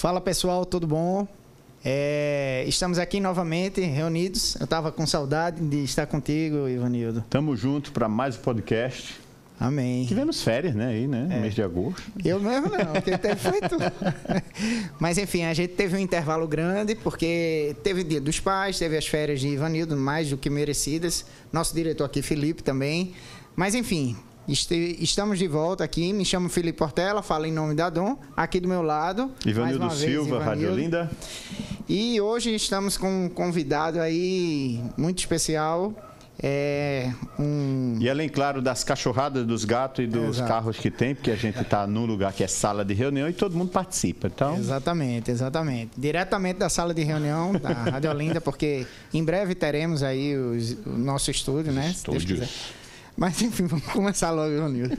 Fala pessoal, tudo bom? É, estamos aqui novamente reunidos. Eu estava com saudade de estar contigo, Ivanildo. Tamo junto para mais um podcast. Amém. Tivemos férias, né? Aí, né? No mês de agosto. Eu mesmo não, porque teve feito. Mas enfim, a gente teve um intervalo grande, porque teve Dia dos Pais, teve as férias de Ivanildo, mais do que merecidas. Nosso diretor aqui, Felipe, também. Mas enfim, estamos de volta aqui. Me chamo Felipe Portela, falo em nome da Dom. Aqui do meu lado. Ivanildo uma vez, Silva, Rádio. Linda. E hoje estamos com um convidado aí muito especial. É um. E além, claro, das cachorradas, dos gatos e dos Exato. carros que tem, porque a gente está num lugar que é sala de reunião e todo mundo participa. Então, Exatamente, exatamente. Diretamente da sala de reunião da Rádio Olinda, porque em breve teremos aí os- o nosso estúdio, né? Quiser. Mas enfim, vamos começar logo, Ronildo.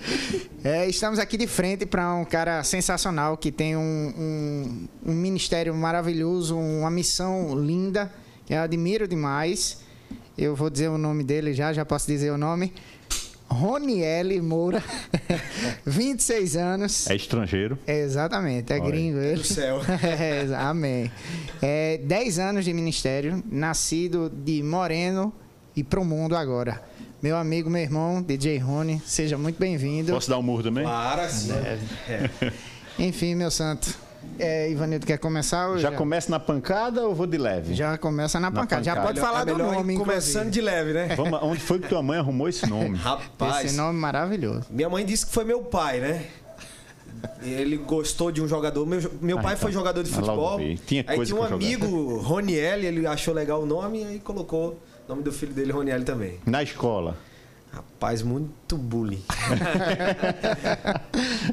É, estamos aqui de frente para um cara sensacional que tem um, um- um ministério maravilhoso, uma missão linda, que eu admiro demais. Eu vou dizer o nome dele já, já posso dizer o nome. Roniele Moura, 26 anos. é estrangeiro. Exatamente, é Olha gringo ele. Do céu. É, amém. É, 10 anos de ministério, nascido de Moreno e pro mundo agora. Meu amigo, meu irmão, DJ Rony, seja muito bem-vindo. Posso dar um murro também? Para sim. É. Enfim, meu santo. É, Ivanildo, quer começar? ou Já começa na pancada ou vou de leve? Já começa na pancada. Já pancada. pode falar é do nome, começando inclusive. de leve, né? Vamos, onde foi que tua mãe arrumou esse nome? Rapaz, Esse nome maravilhoso. minha mãe disse que foi meu pai, né? Ele gostou de um jogador. Meu, meu Ah, pai então. foi jogador de Ah, futebol. Tinha aí coisa tinha um pra jogar. amigo, Roniel, ele achou legal o nome e aí colocou nome do filho dele, Roniel, também. Na escola. Rapaz, muito bullying.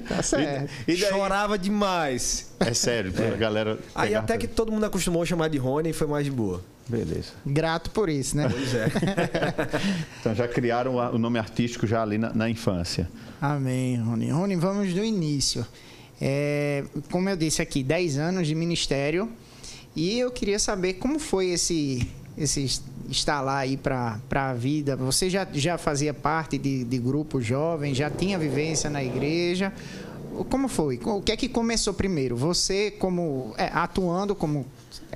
Tá certo. E daí? Chorava demais. É sério, pra galera. Aí até pra- que todo mundo acostumou a chamar de Rony e foi mais de boa. Beleza. Grato por isso, né? Pois é. Então já criaram a- o nome artístico já ali na, na infância. Amém, Rony. Rony, vamos do início. É, como eu disse aqui, 10 anos de ministério. E eu queria saber como foi esse, esse instalar aí para a vida. Você já, já fazia parte de, de grupo jovem, já tinha vivência na igreja. Como foi? O que é que começou primeiro? Você como é, atuando como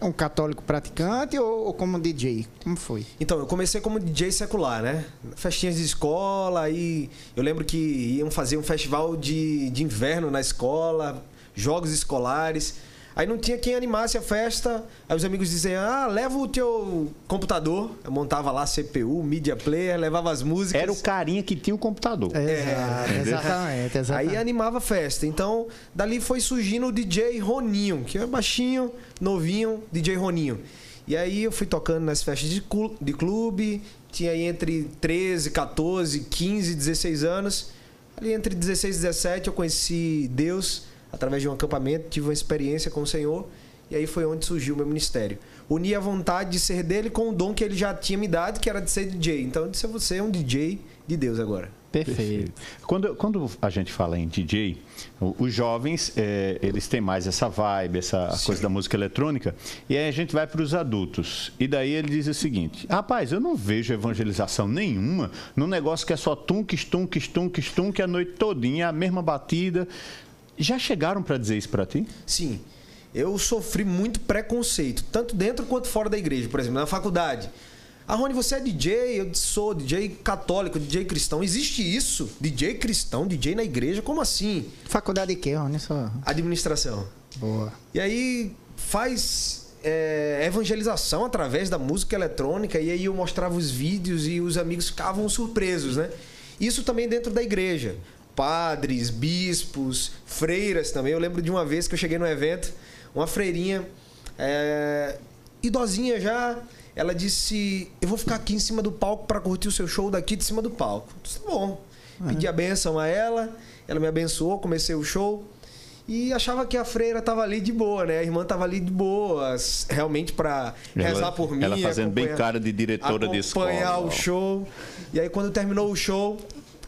um católico praticante ou, ou como DJ? Como foi? Então, eu comecei como DJ secular, né? Festinhas de escola, aí eu lembro que iam fazer um festival de, de inverno na escola, jogos escolares. Aí não tinha quem animasse a festa. Aí os amigos diziam: Ah, leva o teu computador. Eu montava lá CPU, media player, levava as músicas. Era o carinha que tinha o computador. Exato, exatamente, exatamente. Aí animava a festa. Então, dali foi surgindo o DJ Roninho, que é baixinho, novinho, DJ Roninho. E aí eu fui tocando nas festas de de clube, tinha aí entre 13, 14, 15, 16 anos. Ali entre 16 e 17 eu conheci Deus através de um acampamento, tive uma experiência com o Senhor. E aí foi onde surgiu o meu ministério. Uni a vontade de ser dele com o dom que ele já tinha me dado, que era de ser DJ. Então eu disse, você é um DJ de Deus agora. Perfeito. Quando, quando a gente fala em DJ, os jovens, eh, eles têm mais essa vibe, essa Sim. coisa da música eletrônica, e aí a gente vai para os adultos. E daí ele diz o seguinte: rapaz, eu não vejo evangelização nenhuma num negócio que é só tunques, tunques, tunques, tunques, a noite todinha, a mesma batida. Já chegaram para dizer isso para ti? Sim. Eu sofri muito preconceito, tanto dentro quanto fora da igreja. Por exemplo, na faculdade. Ah, Rony, você é DJ? Eu sou DJ católico, DJ cristão. Existe isso? DJ cristão, DJ na igreja? Como assim? Faculdade de quê, Rony? Só... Administração. Boa. E aí faz é, evangelização através da música eletrônica. E aí eu mostrava os vídeos e os amigos ficavam surpresos, né? Isso também dentro da igreja. Padres, bispos, freiras também. Eu lembro de uma vez que eu cheguei no evento, uma freirinha, é, idosinha já, ela disse: Eu vou ficar aqui em cima do palco para curtir o seu show daqui de cima do palco. Eu disse, tá bom. Pedi a benção a ela, ela me abençoou, comecei o show. E achava que a freira estava ali de boa, né? A irmã estava ali de boa, realmente para rezar por mim. ela fazendo bem cara de diretora de escola. Acompanhar o show. E aí, quando terminou o show,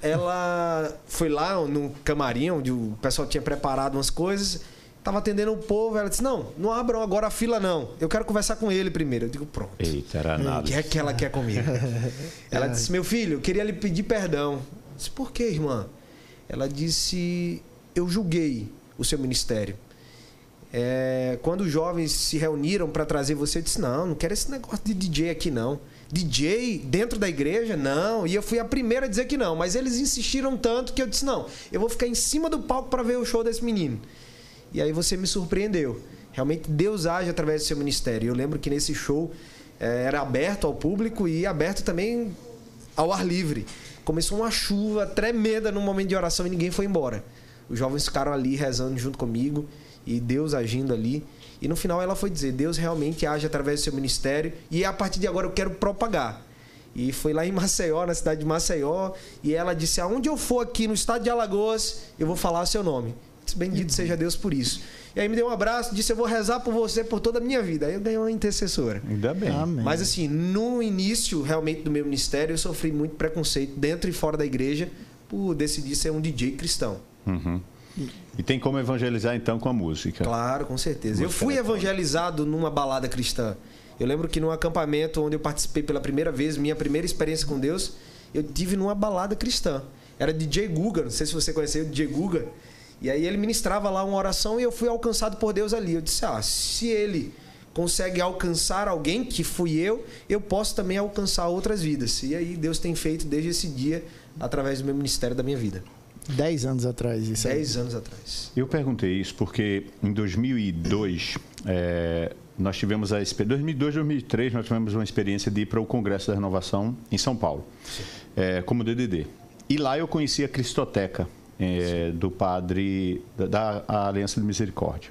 ela foi lá no camarim, onde o pessoal tinha preparado umas coisas. Tava atendendo o povo, ela disse: Não, não abram agora a fila, não. Eu quero conversar com ele primeiro. Eu digo: Pronto. Eita, era O nada. que é que ela quer comigo? ela disse: Meu filho, eu queria lhe pedir perdão. Eu disse: Por que, irmã? Ela disse: Eu julguei o seu ministério. É, quando os jovens se reuniram para trazer você, eu disse: Não, não quero esse negócio de DJ aqui não. DJ dentro da igreja? Não. E eu fui a primeira a dizer que não. Mas eles insistiram tanto que eu disse: Não, eu vou ficar em cima do palco para ver o show desse menino. E aí você me surpreendeu. Realmente Deus age através do seu ministério. Eu lembro que nesse show é, era aberto ao público e aberto também ao ar livre. Começou uma chuva tremenda no momento de oração e ninguém foi embora. Os jovens ficaram ali rezando junto comigo e Deus agindo ali. E no final ela foi dizer: Deus realmente age através do seu ministério e a partir de agora eu quero propagar. E foi lá em Maceió, na cidade de Maceió, e ela disse: Aonde eu for aqui no estado de Alagoas, eu vou falar o seu nome. Disse, Bendito seja Deus por isso. E aí me deu um abraço, disse: Eu vou rezar por você por toda a minha vida. Aí eu ganhei uma intercessora. Ainda bem. Amém. Mas assim, no início realmente do meu ministério, eu sofri muito preconceito dentro e fora da igreja por decidir ser um DJ cristão. Uhum. E tem como evangelizar então com a música. Claro, com certeza. Eu fui evangelizado numa balada cristã. Eu lembro que num acampamento onde eu participei pela primeira vez, minha primeira experiência com Deus, eu tive numa balada cristã. Era DJ Guga, não sei se você conheceu o DJ Guga. E aí ele ministrava lá uma oração e eu fui alcançado por Deus ali. Eu disse: "Ah, se ele consegue alcançar alguém que fui eu, eu posso também alcançar outras vidas". E aí Deus tem feito desde esse dia através do meu ministério da minha vida. Dez anos atrás, isso aí. Dez anos atrás. Eu perguntei isso porque em 2002 é, nós tivemos a experiência. 2002, 2003 nós tivemos uma experiência de ir para o Congresso da Renovação em São Paulo, é, como DDD. E lá eu conheci a Cristoteca é, do padre da, da Aliança de Misericórdia.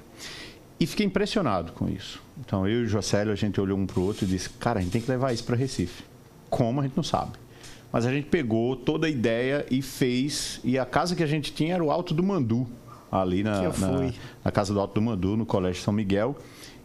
E fiquei impressionado com isso. Então eu e o Jocélio a gente olhou um para o outro e disse: "Cara, a gente tem que levar isso para Recife". Como a gente não sabe. Mas a gente pegou toda a ideia e fez. E a casa que a gente tinha era o Alto do Mandu, ali na, na, na casa do Alto do Mandu, no Colégio São Miguel.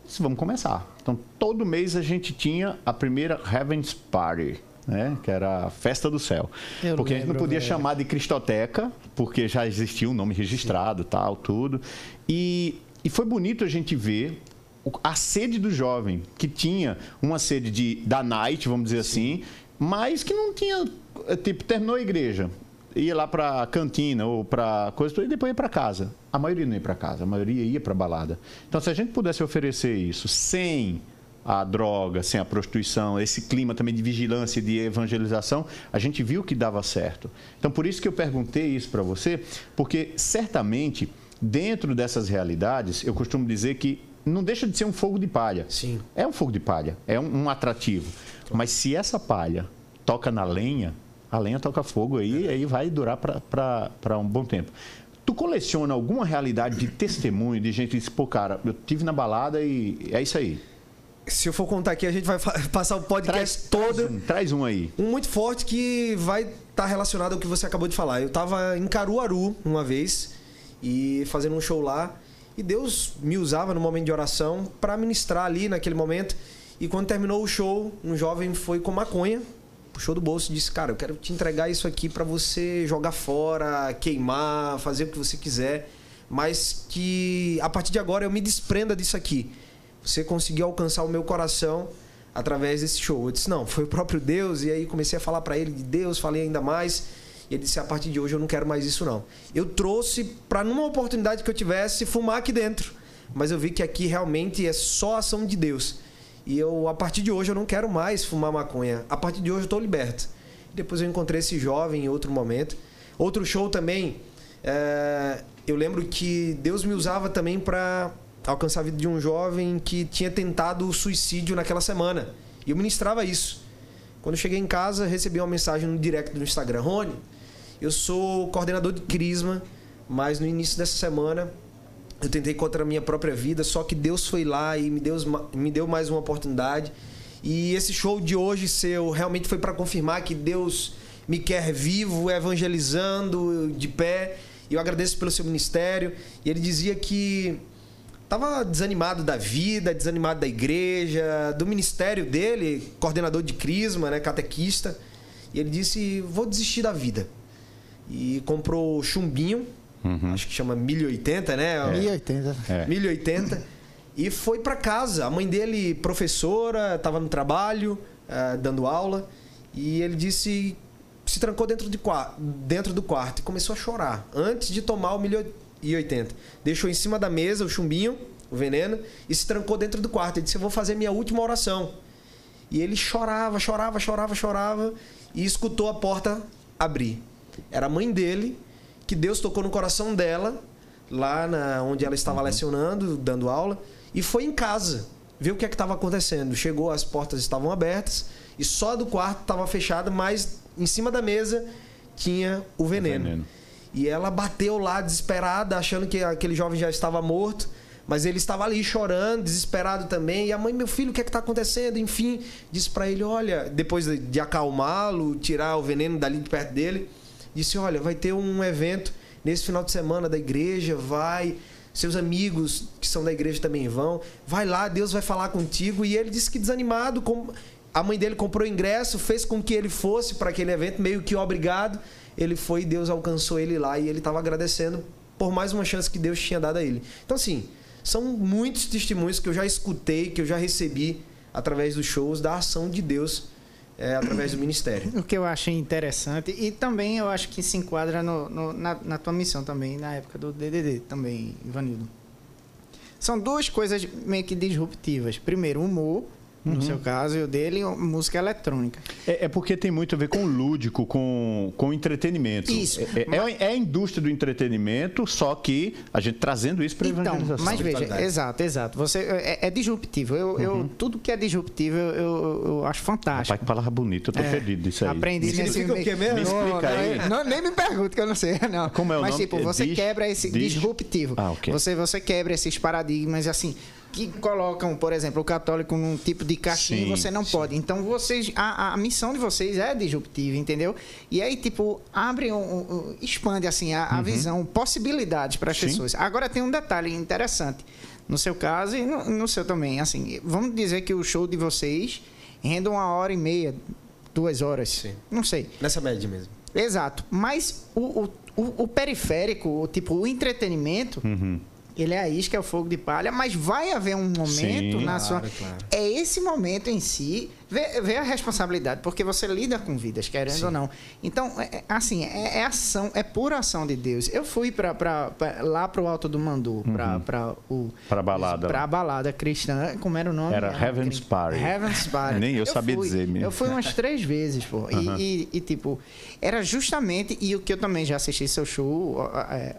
Disse, vamos começar. Então, todo mês a gente tinha a primeira Heaven's Party. Né? Que era a festa do céu. Eu porque a gente não lembro, podia velho. chamar de Cristoteca, porque já existia um nome registrado, tal, tudo. E, e foi bonito a gente ver a sede do jovem, que tinha uma sede de, da night, vamos dizer assim, mas que não tinha, eh, tipo, terminou a igreja, ia lá pra cantina ou pra coisa e depois ia pra casa. A maioria não ia pra casa, a maioria ia pra balada. Então, se a gente pudesse oferecer isso sem a droga, sem a prostituição, esse clima também de vigilância e de evangelização, a gente viu que dava certo. Então, por isso que eu perguntei isso para você, porque certamente, dentro dessas realidades, eu costumo dizer que não deixa de ser um fogo de palha. Sim. É um fogo de palha, é um, um atrativo. Mas se essa palha toca na lenha, a lenha toca fogo aí, aí vai durar para um bom tempo. Tu coleciona alguma realidade de testemunho de gente que diz, pô, cara, eu tive na balada e é isso aí. Se eu for contar aqui, a gente vai passar o podcast todo. Traz um, traz um aí. Um muito forte que vai estar relacionado ao que você acabou de falar. Eu estava em Caruaru uma vez e fazendo um show lá e Deus me usava no momento de oração para ministrar ali naquele momento. E quando terminou o show, um jovem foi com maconha, puxou do bolso e disse: "Cara, eu quero te entregar isso aqui para você jogar fora, queimar, fazer o que você quiser, mas que a partir de agora eu me desprenda disso aqui. Você conseguiu alcançar o meu coração através desse show. Eu disse, não, foi o próprio Deus. E aí comecei a falar para ele de Deus, falei ainda mais. E ele disse, a partir de hoje eu não quero mais isso não. Eu trouxe para numa oportunidade que eu tivesse fumar aqui dentro. Mas eu vi que aqui realmente é só ação de Deus. E eu, a partir de hoje, eu não quero mais fumar maconha. A partir de hoje eu estou liberto. Depois eu encontrei esse jovem em outro momento. Outro show também, é, eu lembro que Deus me usava também para alcançar a vida de um jovem que tinha tentado o suicídio naquela semana. E eu ministrava isso. Quando eu cheguei em casa, recebi uma mensagem no direct do Instagram. Rony, eu sou coordenador de Crisma, mas no início dessa semana eu tentei contra a minha própria vida, só que Deus foi lá e me deu, me deu mais uma oportunidade. E esse show de hoje seu realmente foi para confirmar que Deus me quer vivo, evangelizando, de pé. E eu agradeço pelo seu ministério. E ele dizia que estava desanimado da vida, desanimado da igreja, do ministério dele, coordenador de Crisma, né, catequista. E ele disse: Vou desistir da vida. E comprou chumbinho, acho que chama 1080, né? 1080. É. 1080. E foi para casa. A mãe dele, professora, estava no trabalho, eh, dando aula. E ele disse. Se trancou dentro, de, dentro do quarto e começou a chorar. Antes de tomar o 1080. Deixou em cima da mesa o chumbinho, o veneno, e se trancou dentro do quarto. Ele disse: Eu vou fazer minha última oração. E ele chorava, chorava, chorava, chorava, e escutou a porta abrir. Era a mãe dele, que Deus tocou no coração dela, lá na, onde ela estava uhum. lecionando, dando aula, e foi em casa ver o que é estava acontecendo. Chegou, as portas estavam abertas, e só do quarto estava fechada, mas em cima da mesa tinha o veneno. o veneno. E ela bateu lá desesperada, achando que aquele jovem já estava morto. Mas ele estava ali chorando, desesperado também. E a mãe, meu filho, o que é que está acontecendo? Enfim, disse para ele: Olha, depois de acalmá-lo, tirar o veneno dali de perto dele, disse: Olha, vai ter um evento nesse final de semana da igreja, vai. Seus amigos que são da igreja também vão. Vai lá, Deus vai falar contigo. E ele disse que desanimado, a mãe dele comprou ingresso, fez com que ele fosse para aquele evento, meio que obrigado. Ele foi, Deus alcançou ele lá e ele estava agradecendo por mais uma chance que Deus tinha dado a ele. Então, assim, são muitos testemunhos que eu já escutei, que eu já recebi através dos shows da ação de Deus é, através do ministério. O que eu achei interessante e também eu acho que se enquadra no, no, na, na, tua missão também, na época do DDD também, Ivanildo. São duas coisas meio que disruptivas. Primeiro, humor no uhum. seu caso, e o dele, música eletrônica. É, é, porque tem muito a ver com o lúdico, com, com entretenimento. Isso. É, é mas... é, a indústria do entretenimento, só que a gente trazendo isso para a então, evangelização. Mas veja, exato, exato. Você, é, é disruptivo. Eu, uhum. eu, tudo que é disruptivo eu, eu, eu acho fantástico. Rapaz, que palavra bonita, eu tô é, feliz disso aí. Aprendi me nesse... o que mesmo? Me explica aí. Não, nem me pergunte, que eu não sei. Não. Como é o mas, nome? tipo, você Dis... quebra esse Dis... disruptivo. Ah, okay. você, você quebra esses paradigmas, assim que colocam, por exemplo, o católico num tipo de caixinha sim, você não sim. pode. Então, vocês, a, a, missão de vocês é disruptiva, entendeu? E aí, tipo, abre, um, um expande assim a, a uhum. visão, possibilidades para as pessoas. Agora tem um detalhe interessante. No seu caso e no, no, seu também. Assim, vamos dizer que o show de vocês renda uma hora e meia, duas horas. Sim. Não sei. Nessa média mesmo. Exato. Mas o, o, o, o periférico, o, tipo, o entretenimento. Uhum ele é a isca, é o fogo de palha, mas vai haver um momento Sim, na claro, sua. Claro. É esse momento em si, vê, vê, a responsabilidade, porque você lida com vidas, querendo Sim. ou não. Então, é, é assim, é, é, ação, é pura ação de Deus. Eu fui pra, pra, pra lá pro Alto do Mandu, pra, uhum. pra, o, pra balada. Pra balada cristã, como era o nome? Era, era Heaven's Party. Heaven's Party. Nem eu, eu sabia fui, dizer mesmo. Eu fui umas três vezes, pô. Uhum. E, e, e, tipo, era justamente, e o que eu também já assisti seu show. É,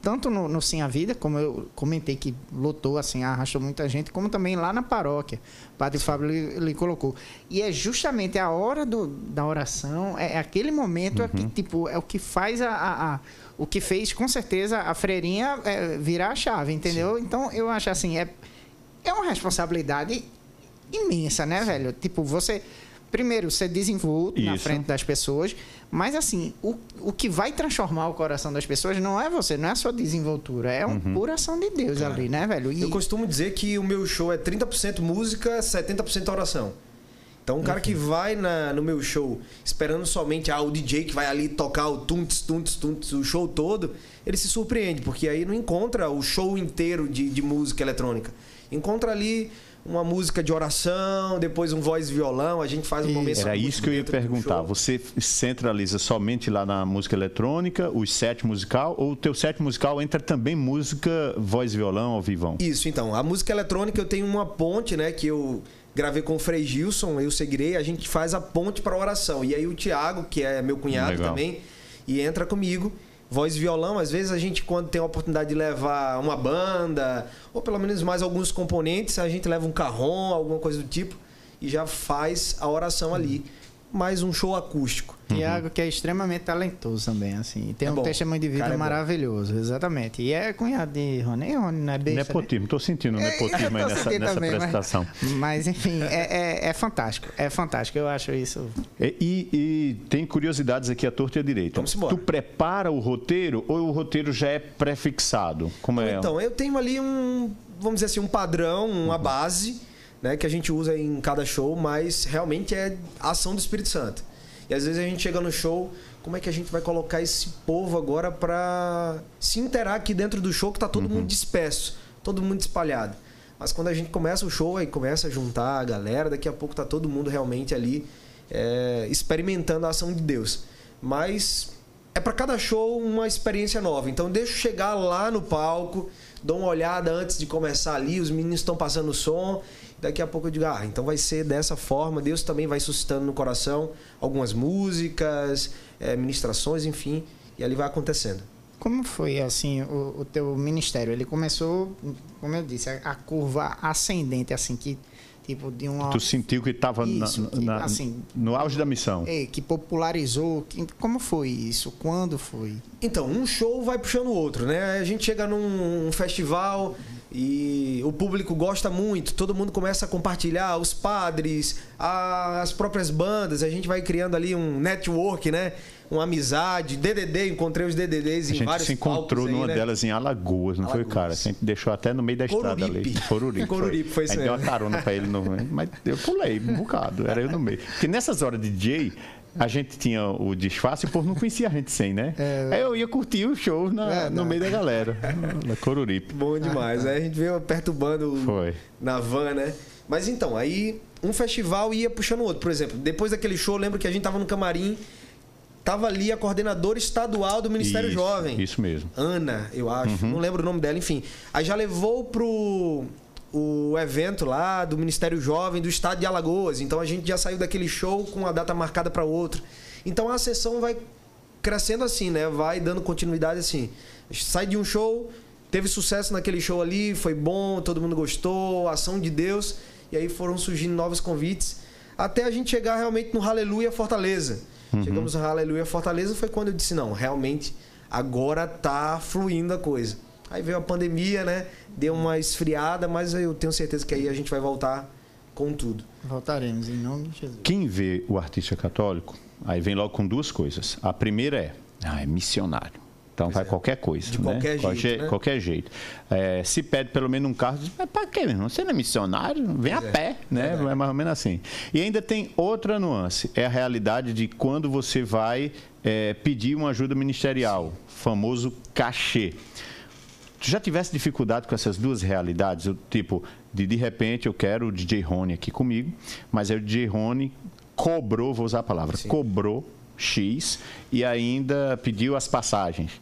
tanto no, no Sim a Vida, como eu comentei que lotou, assim, arrastou muita gente, como também lá na paróquia. O Padre Fábio lhe, colocou. E é justamente a hora do, da oração, é, é aquele momento uhum. é que, uhum. tipo, é o que faz a, a, a o que fez, com certeza, a freirinha é, virar a chave, entendeu? Sim. Então, eu acho assim, é, é uma responsabilidade imensa, né, velho? Tipo, você primeiro, ser desenvolto Isso. na frente das pessoas, mas assim, o, o que vai transformar o coração das pessoas não é você, não é a sua desenvoltura, é uma uhum. pura ação de Deus Cara, ali, né, velho? E... Eu costumo dizer que o meu show é 30% música, 70% oração. Então, um cara que uhum. vai na, no meu show esperando somente ah, o DJ que vai ali tocar o tunts, tunts, tunts, o show todo, ele se surpreende, porque aí não encontra o show inteiro de, de música eletrônica. Encontra ali uma música de oração, depois um voz e violão, a gente faz um momento. Era isso que eu ia perguntar. Você centraliza somente lá na música eletrônica, o set musical, ou o teu set musical entra também música, voz e violão ao vivão? Isso, então. A música eletrônica eu tenho uma ponte, né, que eu gravei com o Frei Gilson, eu seguirei, a gente faz a ponte para oração. E aí o Tiago, que é meu cunhado Legal. também, e entra comigo voz e violão, às vezes a gente, quando tem a oportunidade de levar uma banda, ou pelo menos mais alguns componentes, a gente leva um carrom, alguma coisa do tipo, e já faz a oração ali. Mais um show acústico. Tiago, que é extremamente talentoso também, assim. Tem é um bom. testemunho de vida é maravilhoso, exatamente. E é cunhado de Rony. E Rony não é besta, Nepotismo, estou sentindo é, nepotismo aí nessa, nessa também, apresentação. Mas, mas enfim, é, é, é, fantástico. É fantástico, eu acho isso. E, e, e, tem curiosidades aqui à torta e à direita. Vamos embora. Tu prepara o roteiro ou o roteiro já é prefixado? Como é? Então, eu tenho ali um, vamos dizer assim, um padrão, uma uhum. base, né, que a gente usa em cada show, mas realmente é ação do Espírito Santo. E às vezes a gente chega no show, como é que a gente vai colocar esse povo agora para se interar aqui dentro do show que tá todo uhum. mundo disperso, todo mundo espalhado. Mas quando a gente começa o show, aí começa a juntar a galera, daqui a pouco tá todo mundo realmente ali é, experimentando a ação de Deus. Mas é para cada show uma experiência nova. Então deixa eu chegar lá no palco, dou uma olhada antes de começar ali, os meninos estão passando o som. Daqui a pouco eu digo, ah, então vai ser dessa forma. Deus também vai suscitando no coração algumas músicas, é, ministrações, enfim, e ali vai acontecendo. Como foi assim o, o teu ministério? Ele começou, como eu disse, a, a curva ascendente, assim que tipo de uma. Tu sentiu que estava assim, no auge da missão? É, que popularizou. Que, como foi isso? Quando foi? Então, um show vai puxando o outro, né? A gente chega num um festival e o público gosta muito, todo mundo começa a compartilhar, os padres, as próprias bandas, a gente vai criando ali um network, né? Uma amizade, DDD, encontrei os DDDs em vários A gente se encontrou numa né? delas em Alagoas, não Alagoas. foi, cara? A gente deixou até no meio da estrada ali. Coruripe. Coruripe, foi, foi isso mesmo. deu uma carona pra ele, no... mas eu pulei um bocado, era eu no meio. Porque nessas horas de DJ, a gente tinha o disfarce, o povo não conhecia a gente sem, né? É, Aí eu ia curtir o show na, é, no meio da galera, na Coruripe. Bom demais. Aí a gente veio perturbando Foi. na van, né? Mas então, aí um festival ia puxando o outro. Por exemplo, depois daquele show, lembro que a gente tava no camarim, tava ali a coordenadora estadual do Ministério isso, Jovem. Isso mesmo. Ana, eu acho. Uhum. Não lembro o nome dela, enfim. Aí já levou pro o evento lá do Ministério Jovem do Estado de Alagoas. Então a gente já saiu daquele show com a data marcada para outro. Então a sessão vai crescendo assim, né? Vai dando continuidade assim. Sai de um show, teve sucesso naquele show ali, foi bom, todo mundo gostou, ação de Deus. E aí foram surgindo novos convites até a gente chegar realmente no Aleluia Fortaleza. Uhum. Chegamos no Aleluia Fortaleza foi quando eu disse não, realmente agora tá fluindo a coisa. Aí veio a pandemia, né? Deu uma esfriada, mas eu tenho certeza que aí a gente vai voltar com tudo. Voltaremos, em nome de Jesus. Quem vê o artista católico, aí vem logo com duas coisas. A primeira é, ah, é missionário. Então pois vai é. qualquer coisa. De né? qualquer jeito. Qualquer, né? qualquer jeito. É, se pede pelo menos um carro, diz, mas para quê, meu irmão? Você não é missionário? Vem pois a é. pé, né? É. é mais ou menos assim. E ainda tem outra nuance: é a realidade de quando você vai é, pedir uma ajuda ministerial, Sim. famoso cachê tu já tivesse dificuldade com essas duas realidades, o tipo, de de repente eu quero o DJ Rony aqui comigo, mas aí o DJ Rony cobrou, vou usar a palavra, Sim. cobrou X e ainda pediu as passagens.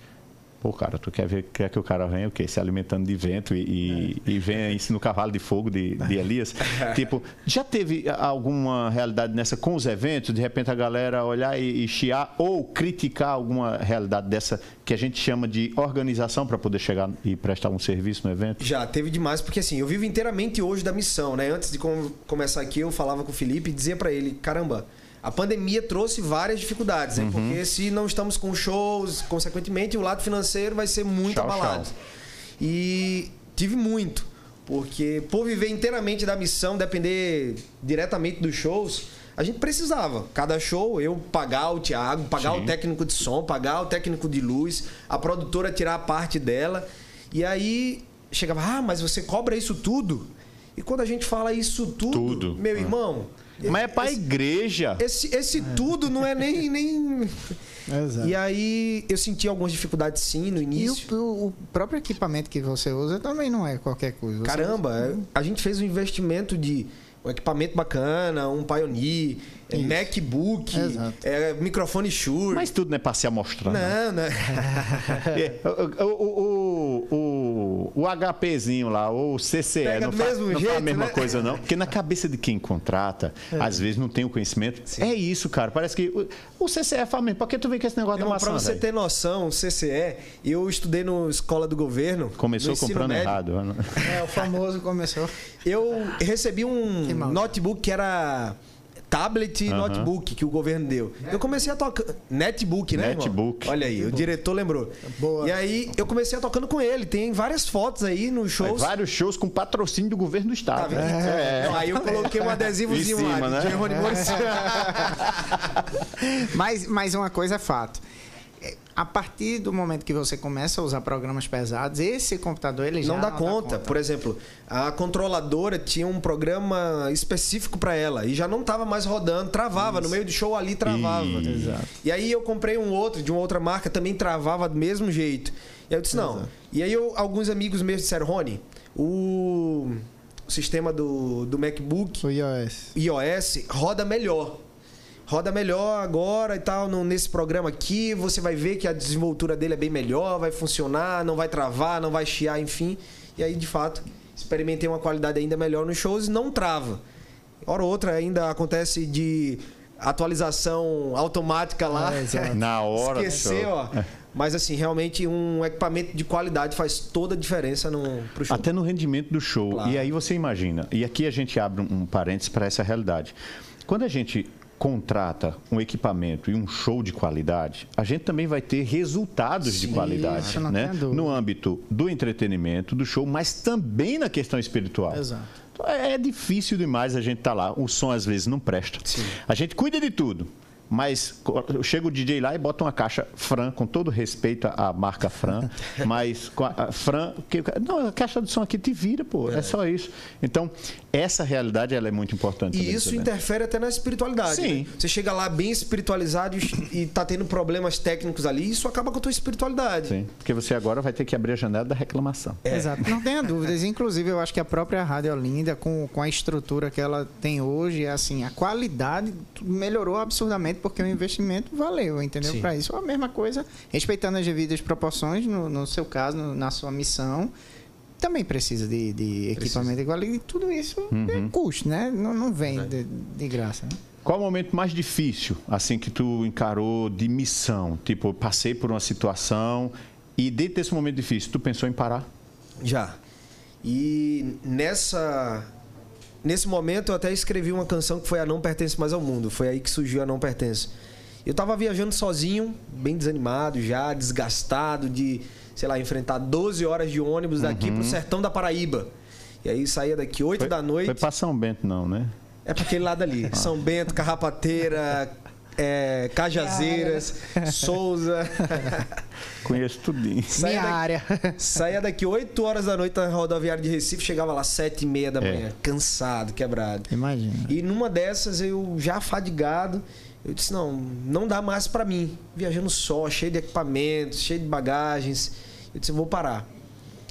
Pô, cara, tu quer ver quer que o cara venha o quê? Se alimentando de vento e, é. e, venha isso no cavalo de fogo de, de Elias? tipo, já teve alguma realidade nessa com os eventos? De repente a galera olhar e, e chiar ou criticar alguma realidade dessa que a gente chama de organização para poder chegar e prestar um serviço no evento? Já, teve demais, porque assim, eu vivo inteiramente hoje da missão, né? Antes de com, começar aqui, eu falava com o Felipe e dizia para ele, caramba, a pandemia trouxe várias dificuldades, né? uhum. porque se não estamos com shows, consequentemente, o lado financeiro vai ser muito tchau, abalado. Tchau. E tive muito, porque por viver inteiramente da missão, depender diretamente dos shows, a gente precisava. Cada show, eu pagar o Thiago, pagar Sim. o técnico de som, pagar o técnico de luz, a produtora tirar a parte dela. E aí chegava, ah, mas você cobra isso tudo? E quando a gente fala isso tudo, tudo. meu é. irmão, mas é para a igreja. Esse, esse é. tudo não é nem. nem... Exato. E aí eu senti algumas dificuldades sim no início. E o, o, próprio equipamento que você usa também não é qualquer coisa. Você Caramba, usa... a gente fez um investimento de um equipamento bacana, um Pioneer, é Isso. MacBook, é, microfone Shure. Mas tudo não é para se amostrar. Não, não. é, o, o, o, o, HPzinho lá, ou o CCE, Pega não, faz, não jeito, a mesma né? coisa não. Porque na cabeça de quem contrata, é. às vezes não tem o conhecimento. Sim. É isso, cara. Parece que o, CCE faz mesmo. Por que tu vem com esse negócio Meu, da maçã? Para você ter noção, o CCE, eu estudei no Escola do Governo. Começou comprando médio. errado. É, o famoso começou. Eu recebi um notebook que era tablet e notebook que o governo deu. Eu comecei a tocar. Netbook, né? Netbook. Olha aí, o diretor lembrou. Boa. E aí eu comecei a tocando com ele. Tem várias fotos aí nos shows. É, vários shows com patrocínio do governo do estado. Tá é. Não, aí eu coloquei um adesivozinho cima, lá, né? de Rony é. mas, mas uma coisa é fato a partir do momento que você começa a usar programas pesados, esse computador ele já não dá, não conta. dá conta. Por exemplo, a controladora tinha um programa específico para ela e já não estava mais rodando, travava Isso. no meio do show ali travava. Exato. E aí eu comprei um outro de uma outra marca também travava do mesmo jeito. E aí eu disse não. Exato. E aí eu, alguns amigos meus disseram, Rony, o sistema do, do MacBook, o iOS. iOS roda melhor roda melhor agora e tal, no- nesse programa aqui, você vai ver que a desenvoltura dele é bem melhor, vai funcionar, não vai travar, não vai chiar, enfim. E aí, de fato, experimentei uma qualidade ainda melhor nos shows e não trava. Hora ou outra ainda acontece de atualização automática lá. É. Na hora Esquecer, ó. Mas assim, realmente um equipamento de qualidade faz toda a diferença no, pro show. Até no rendimento do show. Claro. E aí você imagina, e aqui a gente abre um, um parênteses para essa realidade. Quando a gente contrata um equipamento e um show de qualidade, a gente também vai ter resultados de Sim, qualidade, isso não né? No âmbito do entretenimento, do show, mas também na questão espiritual. Exato. Então, é difícil demais a gente estar lá. O som às vezes não presta. A gente cuida de tudo. Mas chega o DJ lá e bota uma caixa Fran, com todo respeito à marca Fran, mas com a, a Fran, que, não, a caixa de som aqui te vira, pô, é. só isso. Então, essa realidade ela é muito importante. E isso né? interfere até na espiritualidade. Sim. né? Você chega lá bem espiritualizado e e tá tendo problemas técnicos ali, isso acaba com a tua espiritualidade. Sim, porque você agora vai ter que abrir a janela da reclamação. Exato, não tenha dúvidas. Inclusive, eu acho que a própria Rádio Olinda, com, com a estrutura que ela tem hoje, assim, a qualidade melhorou absurdamente porque o investimento valeu, entendeu? Para isso, a mesma coisa, respeitando as devidas proporções, no, no seu caso, no- na sua missão. Também precisa de, de equipamento qualidade. E tudo isso é custo, né? Não, não vem de, de graça. Né? Qual o momento mais difícil, assim, que tu encarou de missão? Tipo, eu passei por uma situação e dentro desse momento difícil, tu pensou em parar? Já. E nessa nesse momento eu até escrevi uma canção que foi a Não Pertence Mais ao Mundo. Foi aí que surgiu a Não Pertence. Eu tava viajando sozinho, bem desanimado já, desgastado de, sei lá, enfrentar 12 horas de ônibus daqui pro sertão da Paraíba. E aí saía daqui 8 Foi, da noite. Foi pra São Bento, não, né? É pra aquele lado ali. São Bento, Carrapateira, é, Cajazeiras, Souza. Conheço tudinho. Saía Minha daqui- área. Saía daqui 8 horas da noite na rodoviária de Recife, chegava lá 7 e meia da É. manhã, cansado, quebrado. Imagina. E numa dessas, eu já fadigado, eu disse, não, não dá mais pra mim. Viajando só, cheio de equipamentos, cheio de bagagens. Eu disse, eu vou parar.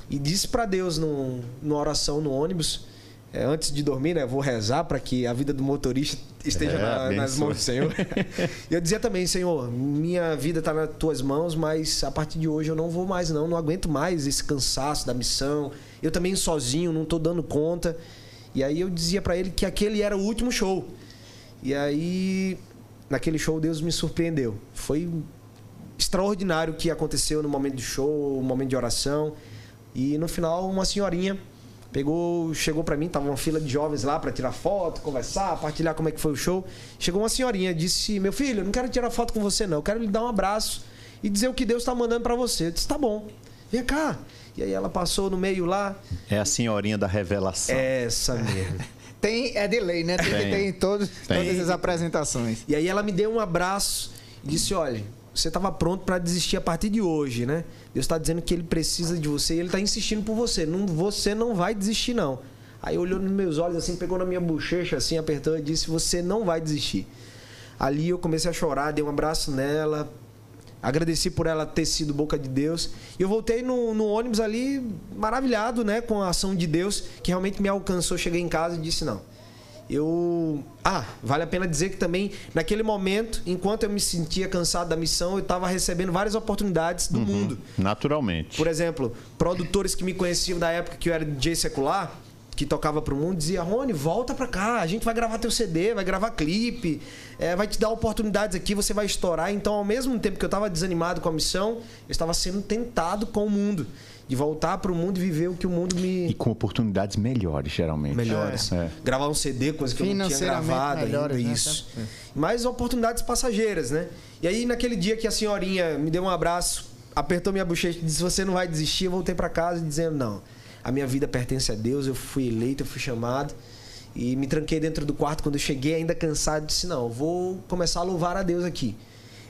E disse pra Deus numa oração no ônibus, é, antes de dormir, né? Vou rezar para que a vida do motorista esteja É, na- nas mãos do Senhor. E eu dizia também, Senhor, minha vida está nas tuas mãos, mas a partir de hoje eu não vou mais, não. Não aguento mais esse cansaço da missão. Eu também sozinho, não estou dando conta. E aí eu dizia para ele que aquele era o último show. E aí, naquele show, Deus me surpreendeu. Foi extraordinário o que aconteceu no momento do show, o momento de oração. E no final, uma senhorinha pegou, chegou para mim, tava uma fila de jovens lá para tirar foto, conversar, partilhar como é que foi o show. Chegou uma senhorinha, disse: "Meu filho, eu não quero tirar foto com você não, eu quero lhe dar um abraço e dizer o que Deus está mandando para você". Eu disse: "Tá bom. Vem cá". E aí ela passou no meio lá, É a senhorinha da revelação. essa mesmo. Tem, é de lei, né? Tem Tem. ter em todos, Tem. todas as apresentações. E aí ela me deu um abraço e disse: Olha, você estava pronto para desistir a partir de hoje, né? Deus está dizendo que ele precisa de você e ele está insistindo por você. Não, você não vai desistir, não. Aí olhou nos meus olhos assim, pegou na minha bochecha assim, apertou e disse: Você não vai desistir. Ali eu comecei a chorar, dei um abraço nela, agradeci por ela ter sido boca de Deus. E eu voltei no, no ônibus ali, maravilhado, né, com a ação de Deus, que realmente me alcançou. Cheguei em casa e disse: Não, eu. Ah, vale a pena dizer que também, naquele momento, enquanto eu me sentia cansado da missão, eu estava recebendo várias oportunidades do mundo. Naturalmente. Por exemplo, produtores que me conheciam da época que eu era DJ secular, que tocava pro mundo, dizia: Rony, volta pra cá, a gente vai gravar teu CD, vai gravar clipe, é, vai te dar oportunidades aqui, você vai estourar. Então, ao mesmo tempo que eu estava desanimado com a missão, eu estava sendo tentado com o mundo. De voltar pro mundo e viver o que o mundo me. E com oportunidades melhores, geralmente. melhores. É. Gravar um CD, coisa que eu não tinha gravado melhores, ainda, né? isso. É. Mas oportunidades passageiras, né? E aí, naquele dia que a senhorinha me deu um abraço, apertou minha bochecha e disse: Você não vai desistir. Eu voltei para casa dizendo: Não, a minha vida pertence a Deus, eu fui eleito, eu fui chamado. E me tranquei dentro do quarto quando eu cheguei, ainda cansado, disse: Não, vou começar a louvar a Deus aqui.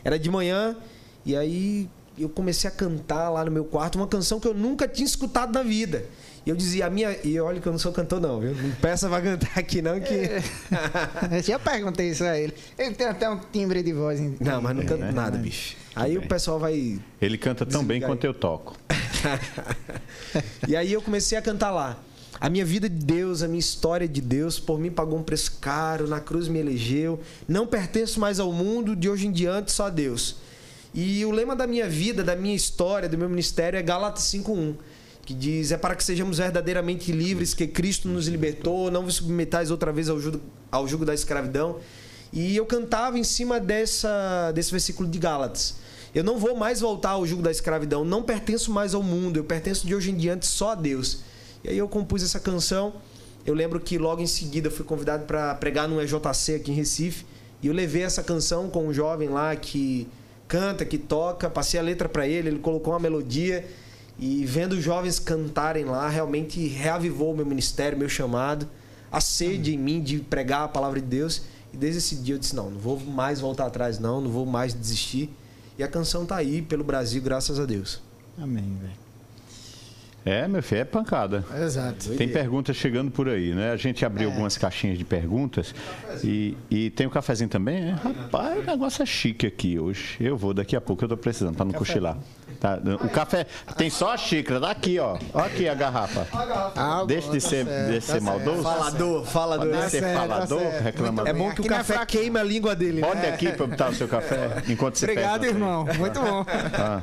Era de manhã, e aí eu comecei a cantar lá no meu quarto uma canção que eu nunca tinha escutado na vida. E eu dizia, a minha. E olha que eu não sou cantor, não, viu? Não peça pra cantar aqui, não, que. Eu já perguntei isso a ele. Ele tem até um timbre de voz. em- Não, mas não canto né? nada, bicho. Aí o pessoal vai. Ele canta tão bem quanto eu toco. e aí eu comecei a cantar lá. A minha vida de Deus, a minha história de Deus, por mim pagou um preço caro, na cruz me elegeu. Não pertenço mais ao mundo, de hoje em diante só a Deus. E o lema da minha vida, da minha história, do meu ministério é Gálatas 5:1, que diz: "É para que sejamos verdadeiramente livres, que Cristo nos libertou, não vos submetais outra vez ao jugo, ao jugo da escravidão". E eu cantava em cima dessa desse versículo de Gálatas. Eu não vou mais voltar ao jugo da escravidão, não pertenço mais ao mundo, eu pertenço de hoje em diante só a Deus. E aí eu compus essa canção. Eu lembro que logo em seguida fui convidado para pregar no EJC aqui em Recife, e eu levei essa canção com um jovem lá que canta, que toca, passei a letra para ele, ele colocou uma melodia e vendo os jovens cantarem lá, realmente reavivou o meu ministério, meu chamado, a sede em mim de pregar a palavra de Deus. E desde esse dia eu disse: não, não vou mais voltar atrás, não, não vou mais desistir. E a canção tá aí pelo Brasil, graças a Deus. Amém, velho. É, meu filho, é pancada. Exato. Tem perguntas chegando por aí, né? A gente abriu É. algumas caixinhas de perguntas e, e tem o cafezinho também, é? Rapaz, o negócio é chique aqui hoje. Eu vou daqui a pouco, eu tô precisando, para não cochilar. Tá? O café tem só a xícara, daqui, ó. Ó aqui a garrafa. Ah, Deixa de tá ser, certo, de ser tá maldoso. Falador, falador. Pode Tá ser certo, tá falador, reclamador. É bom que o Aqui é café queima a língua dele, Pode né? aqui para botar o seu café enquanto você Obrigado, pede. irmão. Muito bom. Ah.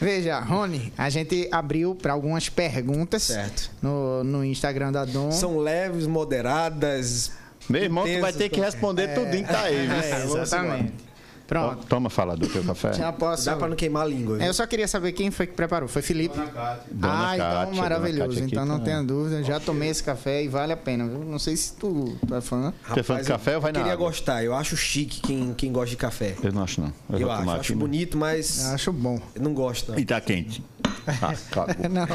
Veja, Rony, a gente abriu para algumas perguntas Certo. no, no Instagram da Dom. São leves, moderadas. Meu irmão, tu vai ter que responder tudinho que tá aí, viu? É, exatamente. Pronto. Toma falar do teu café. Já posso. Dá pra não queimar a língua. viu? Eu só queria saber quem foi que preparou. Foi Felipe? Dona ah, então maravilhoso. Aqui então não tá- tenha dúvida. Já tomei esse café e vale a pena. viu? Não sei se tu, tu é fã. Quer falar de café ou vai eu na queria água? gostar. Eu acho chique quem, quem gosta de café. Eu não acho, não. Eu, Eu, acho. acho né? bonito, mas Eu acho bom. eu não gosto. Não. E tá quente. Ah. Não,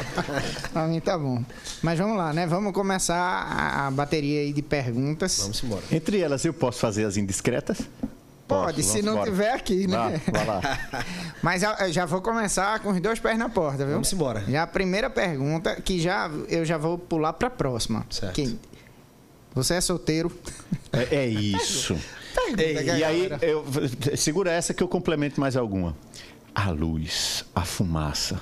pra mim tá bom. Mas vamos lá, né? Vamos começar a bateria aí de perguntas. Vamos embora. Entre elas, eu posso fazer as indiscretas? Pode, Posso, se não embora. tiver aqui, Vá, né? vai lá. Mas já vou começar com os dois pés na porta, viu? Vamos embora. Já a primeira pergunta, que já eu já vou pular pra próxima. Certo. Que- você é solteiro? É, é isso. Pergunta Ei, que a E aí, galera- eu, segura essa que eu complemento mais alguma. A luz, a fumaça,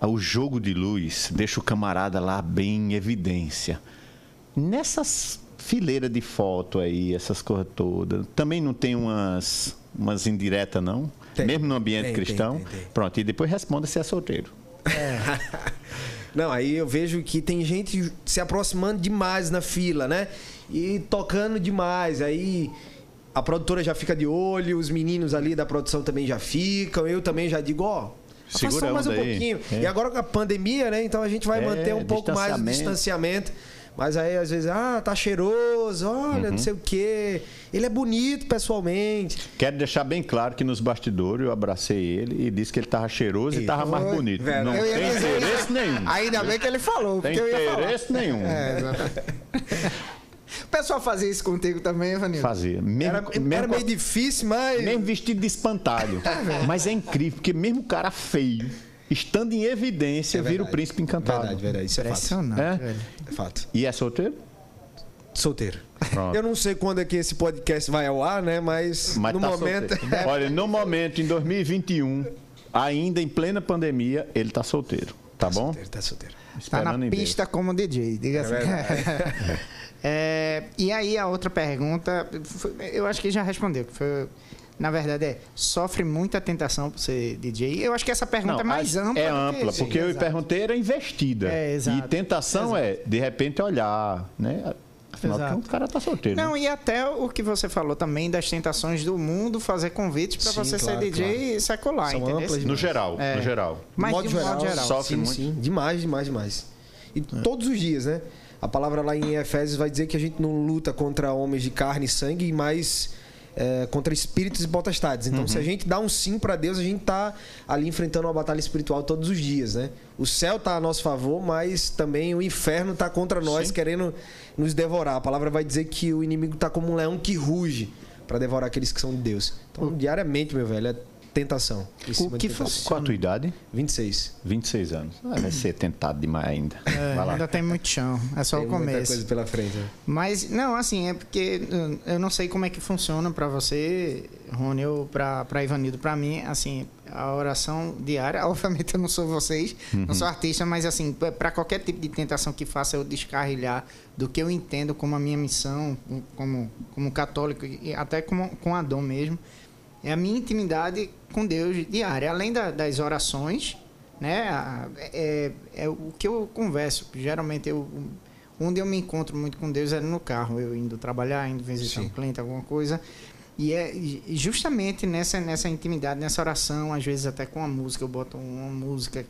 o jogo de luz deixa o camarada lá bem em evidência. Nessas fileiras de foto aí, essas coisas todas, também não tem umas, umas indiretas, não? Tem. Mesmo no ambiente Tem, cristão? tem. Pronto, e depois responda se é solteiro. Não, aí eu vejo que tem gente se aproximando demais na fila, né? E tocando demais. Aí a produtora já fica de olho, os meninos ali da produção também já ficam. Eu também já digo, ó. Segura mais um pouquinho. É. E agora com a pandemia, né? Então a gente vai É, manter um pouco mais o distanciamento. Mas aí, às vezes, ah, tá cheiroso, olha, Uhum. não sei o quê. Ele é bonito pessoalmente. Quero deixar bem claro que nos bastidores eu abracei ele e disse que ele estava cheiroso e estava mais Oi, bonito. velho. Não tem dizer- interesse nenhum. Ainda bem que ele falou, Tem interesse nenhum. É, exatamente. O pessoal fazia isso contigo também, Vanildo? Fazia. Mesmo, Era, mesmo, era meio difícil, mas. mesmo vestido de espantalho. Mas é incrível, porque mesmo o cara feio, estando em evidência, É vira o príncipe encantado. Verdade, verdade. Isso é. Impressionante, É? É fato. E é solteiro? Solteiro. Pronto. Eu não sei quando é que esse podcast vai ao ar, né? Mas, Mas no tá momento. solteiro. Olha, no momento, em 2021, ainda em plena pandemia, ele tá solteiro. Tá bom? Solteiro, tá solteiro. Tá na em Deus. pista como DJ, diga assim. verdade. É, e aí a outra pergunta, eu acho que já respondeu, que foi, na verdade é, sofre muita tentação por ser DJ? Eu acho que essa pergunta é mais a- ampla. É ampla, porque eu exato. perguntei era investida. É, exato. E tentação é, de repente, olhar, né? Afinal, Exato. o cara tá solteiro. Não, né? e até o que você falou também das tentações do mundo, fazer convites para você claro, ser DJ secular, São entendeu? amplas No geral, É. no geral. Mas modo de um modo geral. Sofre sim, muito. sim. Demais, demais, demais. E todos os dias, né? A palavra lá em Efésios vai dizer que a gente não luta contra homens de carne e sangue, mas é, contra espíritos e potestades. Então, se a gente dá um sim para Deus, a gente tá ali enfrentando uma batalha espiritual todos os dias, né? O céu tá a nosso favor, mas também o inferno tá contra nós, Sim. querendo nos devorar. A palavra vai dizer que o inimigo tá como um leão que ruge para devorar aqueles que são de Deus. Então, diariamente, meu velho, é tentação. em O que tentação. Qual a tua idade? 26. 26 anos. Ah, vai ser tentado demais ainda. É, Vai lá. ainda tem muito chão. É só Tem o muita começo. coisa pela frente. né? Mas, não, assim, é porque eu não sei como é que funciona pra você, Rony, ou pra, pra Ivanildo. Pra mim, assim, a oração diária, obviamente eu não sou vocês, não sou artista, mas, assim, pra- pra qualquer tipo de tentação que faça eu descarrilhar do que eu entendo como a minha missão, como, como católico, e até como, com a dom mesmo, é a minha intimidade com Deus diária. Além da- das orações, né? a- É, é o que eu converso. Geralmente eu onde eu me encontro muito com Deus é no carro, eu indo trabalhar, indo visitar Sim. um cliente, alguma coisa. E é justamente nessa nessa intimidade, nessa oração, às vezes até com a música, eu boto uma música.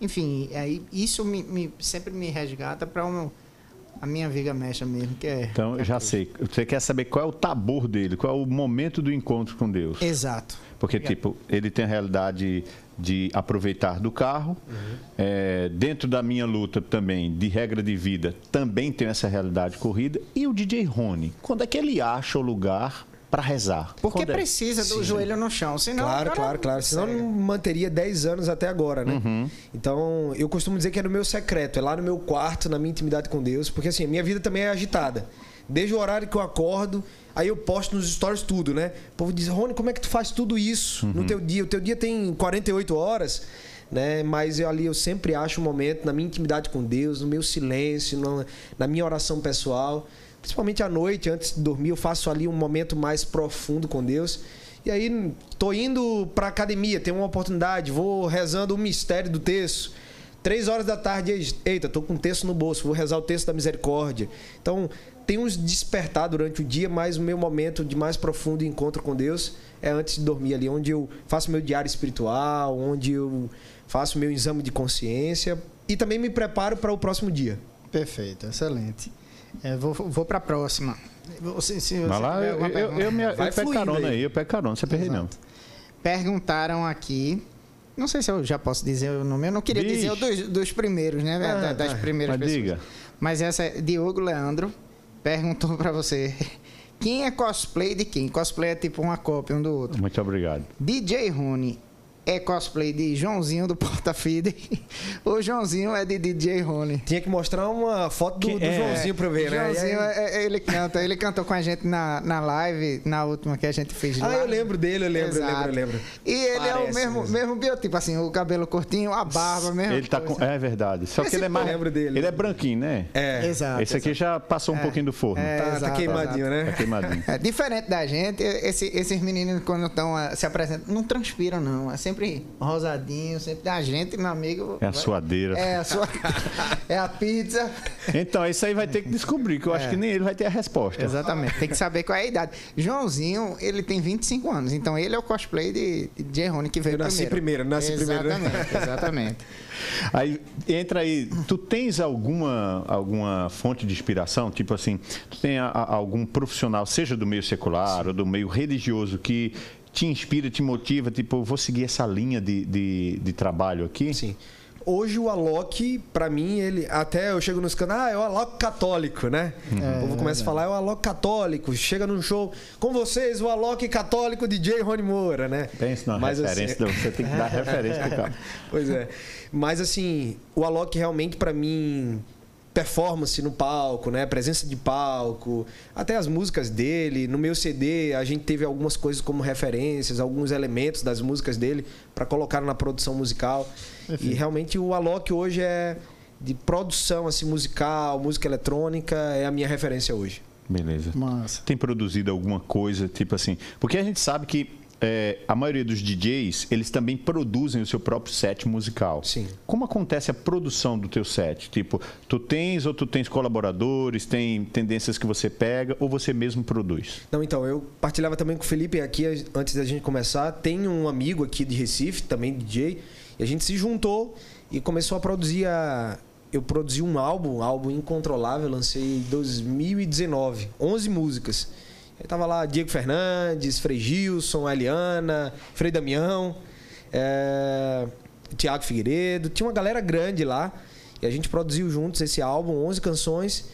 Enfim, aí isso me, me- sempre me resgata para a minha viga mexa mesmo, que é Então, eu já sei. Você quer saber qual é o tabor dele, qual é o momento do encontro com Deus. Exato. Porque, tipo, ele tem a realidade de aproveitar do carro. É, dentro da minha luta também, de regra de vida, também tem essa realidade corrida. E o DJ Rony, quando é que ele acha o lugar para rezar? Porque Quando é? precisa do joelho no chão, senão Claro, claro, claro. Senão não manteria 10 anos até agora, né? Então, eu costumo dizer que é no meu secreto, é lá no meu quarto, na minha intimidade com Deus, porque assim, a minha vida também é agitada. Desde o horário que eu acordo, aí eu posto nos stories tudo, né? O povo diz, Rony, como é que tu faz tudo isso no teu dia? O teu dia tem 48 horas, né? Mas eu, ali eu sempre acho um momento na minha intimidade com Deus, no meu silêncio, na, na minha oração pessoal. Principalmente à noite, antes de dormir, eu faço ali um momento mais profundo com Deus. E aí, tô indo pra academia, tem uma oportunidade, vou rezando o mistério do texto. Três horas da tarde, eita, tô com o texto no bolso, vou rezar o texto da misericórdia. Então, tem uns despertar durante o dia, mas o meu momento de mais profundo encontro com Deus é antes de dormir ali, onde eu faço meu diário espiritual, onde eu faço meu exame de consciência e também me preparo para o próximo dia. Perfeito, excelente. É, vou vou para a próxima. Você, se você Vai lá, eu, eu, eu, me, eu pego carona aí. eu pego carona, não se perder não. Perguntaram aqui. Não sei se eu já posso dizer o nome. Eu não queria Diz. dizer o dos, dos primeiros, né? Ah, da- das primeiras Mas pessoas. diga. Mas essa é Diogo Leandro perguntou para você. Quem é cosplay de quem? Cosplay é tipo uma cópia um do outro. Muito obrigado. DJ Rony é cosplay de Joãozinho do Porta Fide. o Joãozinho é de DJ Rony. Tinha que mostrar uma foto do, Que- do é, Joãozinho pra eu ver, né? Aí- Joãozinho, é- é- ele canta. Ele cantou com a gente na, na live, na última que a gente fez lá. Ah, eu lembro dele, eu lembro, eu Exato. lembro, eu lembro. E ele é o Parece mesmo, mesmo. mesmo biotipo, assim, o cabelo curtinho, a barba, mesmo. Ele tá com, é verdade. Só que Esse ele é mais. eu lembro dele. Ele é branquinho, né? É. Exato. Esse aqui já passou um É. pouquinho do forno. É, Tá, tá exato, queimadinho, exato. Né? queimadinho. É, diferente da gente, esse- esses meninos, quando estão se apresentam, não transpiram, não. É sempre rosadinho, sempre a gente, meu amigo. É a suadeira. É a sua. é a pizza. Então, isso aí vai ter que descobrir, que eu acho É. que nem ele vai ter a resposta. Exatamente. Tem que saber qual é a idade. Joãozinho, ele tem 25 anos, então ele é o cosplay de, de J. Rony que veio Eu nasci primeiro. primeiro, nasci primeiro, né? Exatamente, exatamente. Aí entra aí, tu tens alguma, alguma fonte de inspiração? Tipo assim, tu tem a- a- algum profissional, seja do meio secular ou do meio religioso, que te inspira, te motiva, tipo, eu vou seguir essa linha de, de, de trabalho aqui? Sim. Hoje o Alok, pra mim, ele. Até eu chego nos canais, ah, é o Alok católico, né? o povo começa a falar, é o Alok católico. Chega num show, com vocês, o Alok católico DJ Rony Moura, né? Pense numa Mas, assim, referência, você tem que dar referência pro cara. Pois é. Mas assim, o Alok realmente pra mim performance no palco, né? Presença de palco, até as músicas dele, no meu CD, a gente teve algumas coisas como referências, alguns elementos das músicas dele para colocar na produção musical. E realmente o Alok hoje é de produção assim musical, música eletrônica, é a minha referência hoje. Beleza. Massa. Tem produzido alguma coisa, tipo assim? Porque a gente sabe que é, a maioria dos DJs, eles também produzem o seu próprio set musical. Sim. Como acontece a produção do teu set? Tipo, tu tens ou tu tens colaboradores, tem tendências que você pega ou você mesmo produz? Não, então, eu partilhava também com o Felipe aqui, antes da gente começar. Tem um amigo aqui de Recife, também DJ, e a gente se juntou e começou a produzir a. Eu produzi um álbum, um álbum incontrolável, lancei em 2019, 11 músicas. Aí tava lá Diego Fernandes, Frei Gilson, Eliana, Frei Damião, é, Tiago Figueiredo, tinha uma galera grande lá. E a gente produziu juntos esse álbum, 11 canções.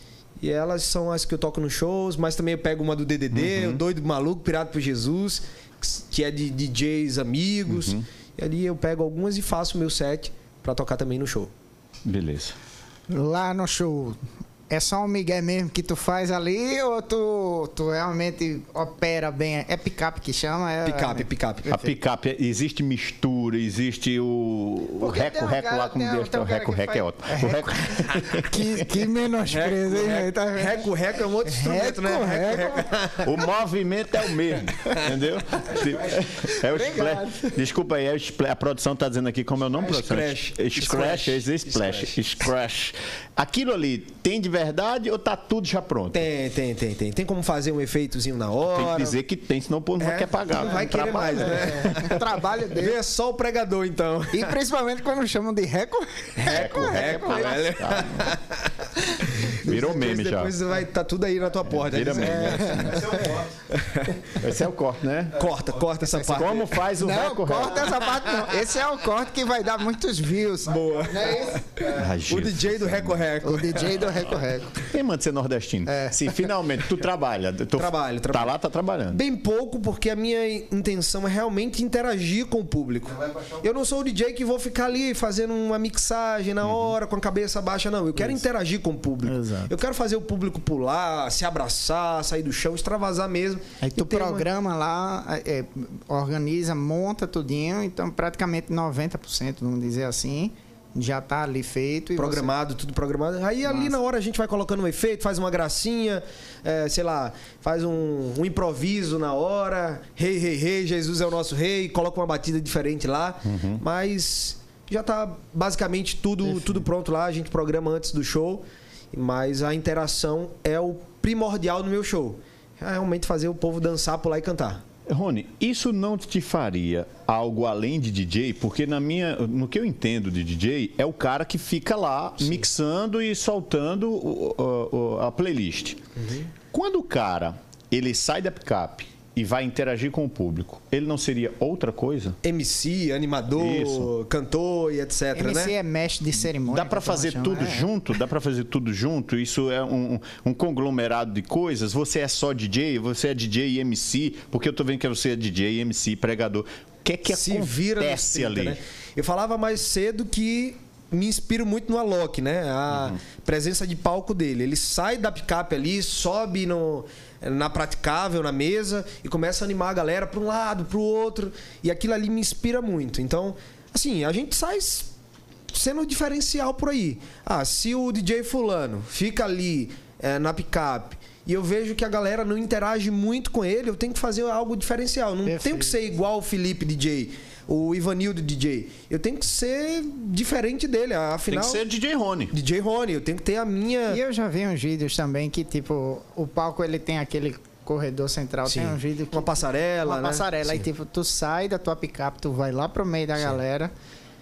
E elas são as que eu toco nos shows, mas também eu pego uma do DDD, o Doido Maluco, Pirado por Jesus, que é de DJs amigos. Uhum. E ali eu pego algumas e faço o meu set pra tocar também no show. Beleza. Lá no show, é só um migué mesmo que tu faz ali ou tu, tu realmente opera bem? É picape que chama? É, Picape, picape. A picape, existe mistura, existe o, o um reco-reco cara- lá, como tem um- Deus tem um o reco-reco é faz- ótimo. O reco- Que, que menosprezo, hein? velho? Tá? Reco, reco é um outro instrumento, né? Reco, reco. O movimento é o mesmo, entendeu? É o splash. Desculpa aí, é o splash. a produção está dizendo aqui como é o nome, produção? Scratch. Scratch, é splash. Scratch. Aquilo ali tem de verdade ou tá tudo já pronto? Tem, tem, tem, tem. Tem como fazer um efeitozinho na hora. Tem que dizer que tem, senão o povo não É, quer pagar. Não vai querer mais, né? É, trabalho dele. Vê só o pregador, então. E principalmente quando chamam de reco. Reco, reco, velho. Virou meme já. Depois vai estar tudo aí na tua porta. Vira né? meme. Esse é o corte, né? Corta, corta essa parte. Como faz o Não, corta essa parte não. Esse é o corte que vai dar muitos views. Boa. Não é isso? Ai, O. DJ do Reco Reco. O DJ do Reco Reco. Quem manda ser nordestino? É. Se finalmente tu trabalha. Tu Trabalho, Tá trabalho. lá, tá trabalhando. Bem pouco, porque a minha intenção é realmente interagir com o público. Eu não sou o DJ que vou ficar ali fazendo uma mixagem na hora, com a cabeça baixa, não. Eu quero interagir com o público. Exato. Eu quero fazer o público pular, se abraçar, sair do chão, extravasar mesmo. Aí tu ter uma- programa lá, é, organiza, monta tudinho, então praticamente 90%, vamos dizer assim, já tá ali feito. E Programado, tudo programado. Aí ali na hora a gente vai colocando um efeito, faz uma gracinha, é, sei lá, faz um, um improviso na hora. Rei, rei, rei, Jesus é o nosso rei, coloca uma batida diferente lá. Mas já tá basicamente tudo, tudo pronto lá, a gente programa antes do show. Mas a interação é o primordial no meu show. É realmente fazer o povo dançar, pular e cantar. Rony, isso não te faria algo além de DJ? Porque na minha, no que eu entendo de DJ, é o cara que fica lá mixando e soltando o- o- a playlist. Quando o cara ele sai da picape e vai interagir com o público, ele não seria outra coisa? MC, animador, Isso. cantor e etc, MC né? é mestre de cerimônia. Dá para fazer tudo é. junto? Dá para fazer tudo junto? Isso é um, um conglomerado de coisas? Você é só DJ? Você é DJ e MC? Porque eu tô vendo que você é DJ, MC, pregador. O que é que se acontece vira nos 30, ali? né? Eu falava mais cedo que me inspiro muito no Alok, né? A Uhum. presença de palco dele. Ele sai da picape ali, sobe no, na praticável, na mesa e começa a animar a galera para um lado, para o outro. E aquilo ali me inspira muito. Então, assim, a gente sai sendo diferencial por aí. Ah, se o DJ fulano fica ali eh, na picape e eu vejo que a galera não interage muito com ele, eu tenho que fazer algo diferencial. Não tenho Perfeito. que ser igual o Felipe DJ, o Ivanildo DJ. Eu tenho que ser diferente dele. Tem Afinal, que ser DJ Rony. DJ Rony, eu tenho que ter a minha. E eu já vi uns vídeos também que, tipo, o palco ele tem aquele corredor central, Sim. tem um vídeo que Uma passarela, uma né? passarela. Aí, Sim. tipo, tu sai da tua picape, tu vai lá pro meio da galera.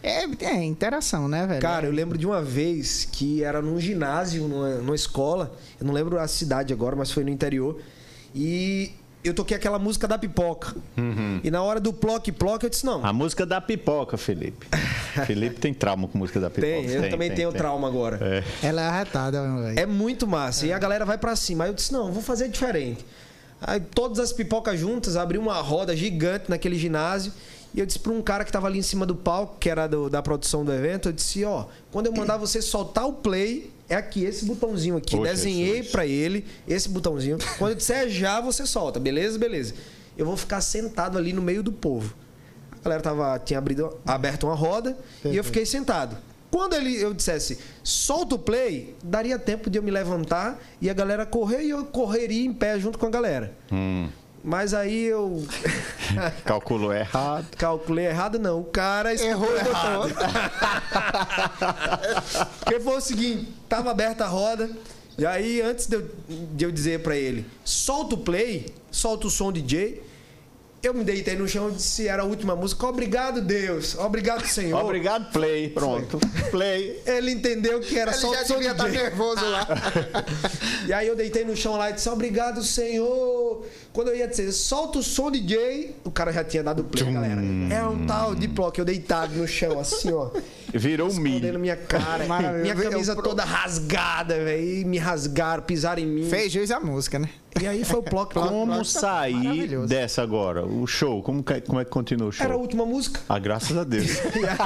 É, é interação, né, velho? Cara, eu lembro de uma vez que era num ginásio, numa, numa escola. Eu não lembro a cidade agora, mas foi no interior. E eu toquei aquela música da pipoca. E na hora do ploc ploc eu disse: não, A música da pipoca, Felipe. Felipe tem trauma com música da pipoca. tem, eu também tem, tenho tem. trauma agora. É. Ela é arretada, velho. É muito massa. E a galera vai pra cima. Aí eu disse: não, vou fazer diferente. Aí todas as pipocas juntas, abri uma roda gigante naquele ginásio. E eu disse pra um cara que tava ali em cima do palco, que era do- da produção do evento, eu disse: ó, quando eu mandar você soltar o play, é aqui, esse botãozinho aqui. Ô, Desenhei pra ele esse botãozinho. Quando eu disser já, você solta. Beleza? Beleza. Eu vou ficar sentado ali no meio do povo. A galera tava, tinha abrido, aberto uma roda e eu fiquei sentado. Quando ele, eu dissesse, solta o play, daria tempo de eu me levantar e a galera correr e eu correria em pé junto com a galera. Hum, Mas aí eu calculou errado. calculei errado, não. O cara Errou errou o errado. Porque foi o seguinte, tava aberta a roda, e aí antes de eu, de eu dizer pra ele, solta o play, solta o som DJ, eu me deitei no chão e disse, era a última música, obrigado Deus, obrigado Senhor. Obrigado, play. Pronto. Play. Ele entendeu que era Ele só já o som devia estar DJ. nervoso lá. E aí eu deitei no chão lá e disse, obrigado Senhor, Quando eu ia dizer, solta o som DJ, o cara já tinha dado play, galera. É um tal de bloco, eu deitado no chão, assim, ó. Virou um milho. Escondendo minha cara. minha camisa Eu- toda rasgada, velho. Me rasgaram, pisaram em mim. Fez jus a música, né? E aí foi o bloco. Como Nossa, sair dessa agora? O show, como, que- como é que continua o show? Era a última música. Ah, graças a Deus.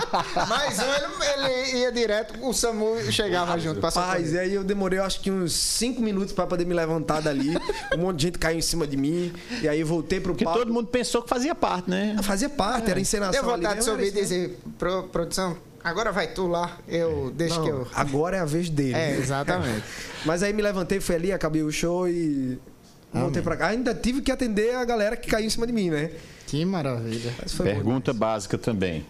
Mas ele, ele ia direto, o Samu chegava junto pra Rapaz, e aí eu demorei, eu acho que uns 5 minutos pra poder me levantar dali. Um monte de gente caiu em cima de mim. E aí eu voltei pro Porque palco. todo mundo pensou que fazia parte, né? Fazia parte, era encenação. Deu vontade ali de subir e dizer, "Pro- produção, agora vai tu lá, eu deixo Não, que eu... Agora é a vez dele. É, exatamente. Mas aí me levantei, fui ali, acabei o show e. Voltei pra cá. Ainda tive que atender a galera que caiu em cima de mim, né? Que maravilha. Pergunta básica também.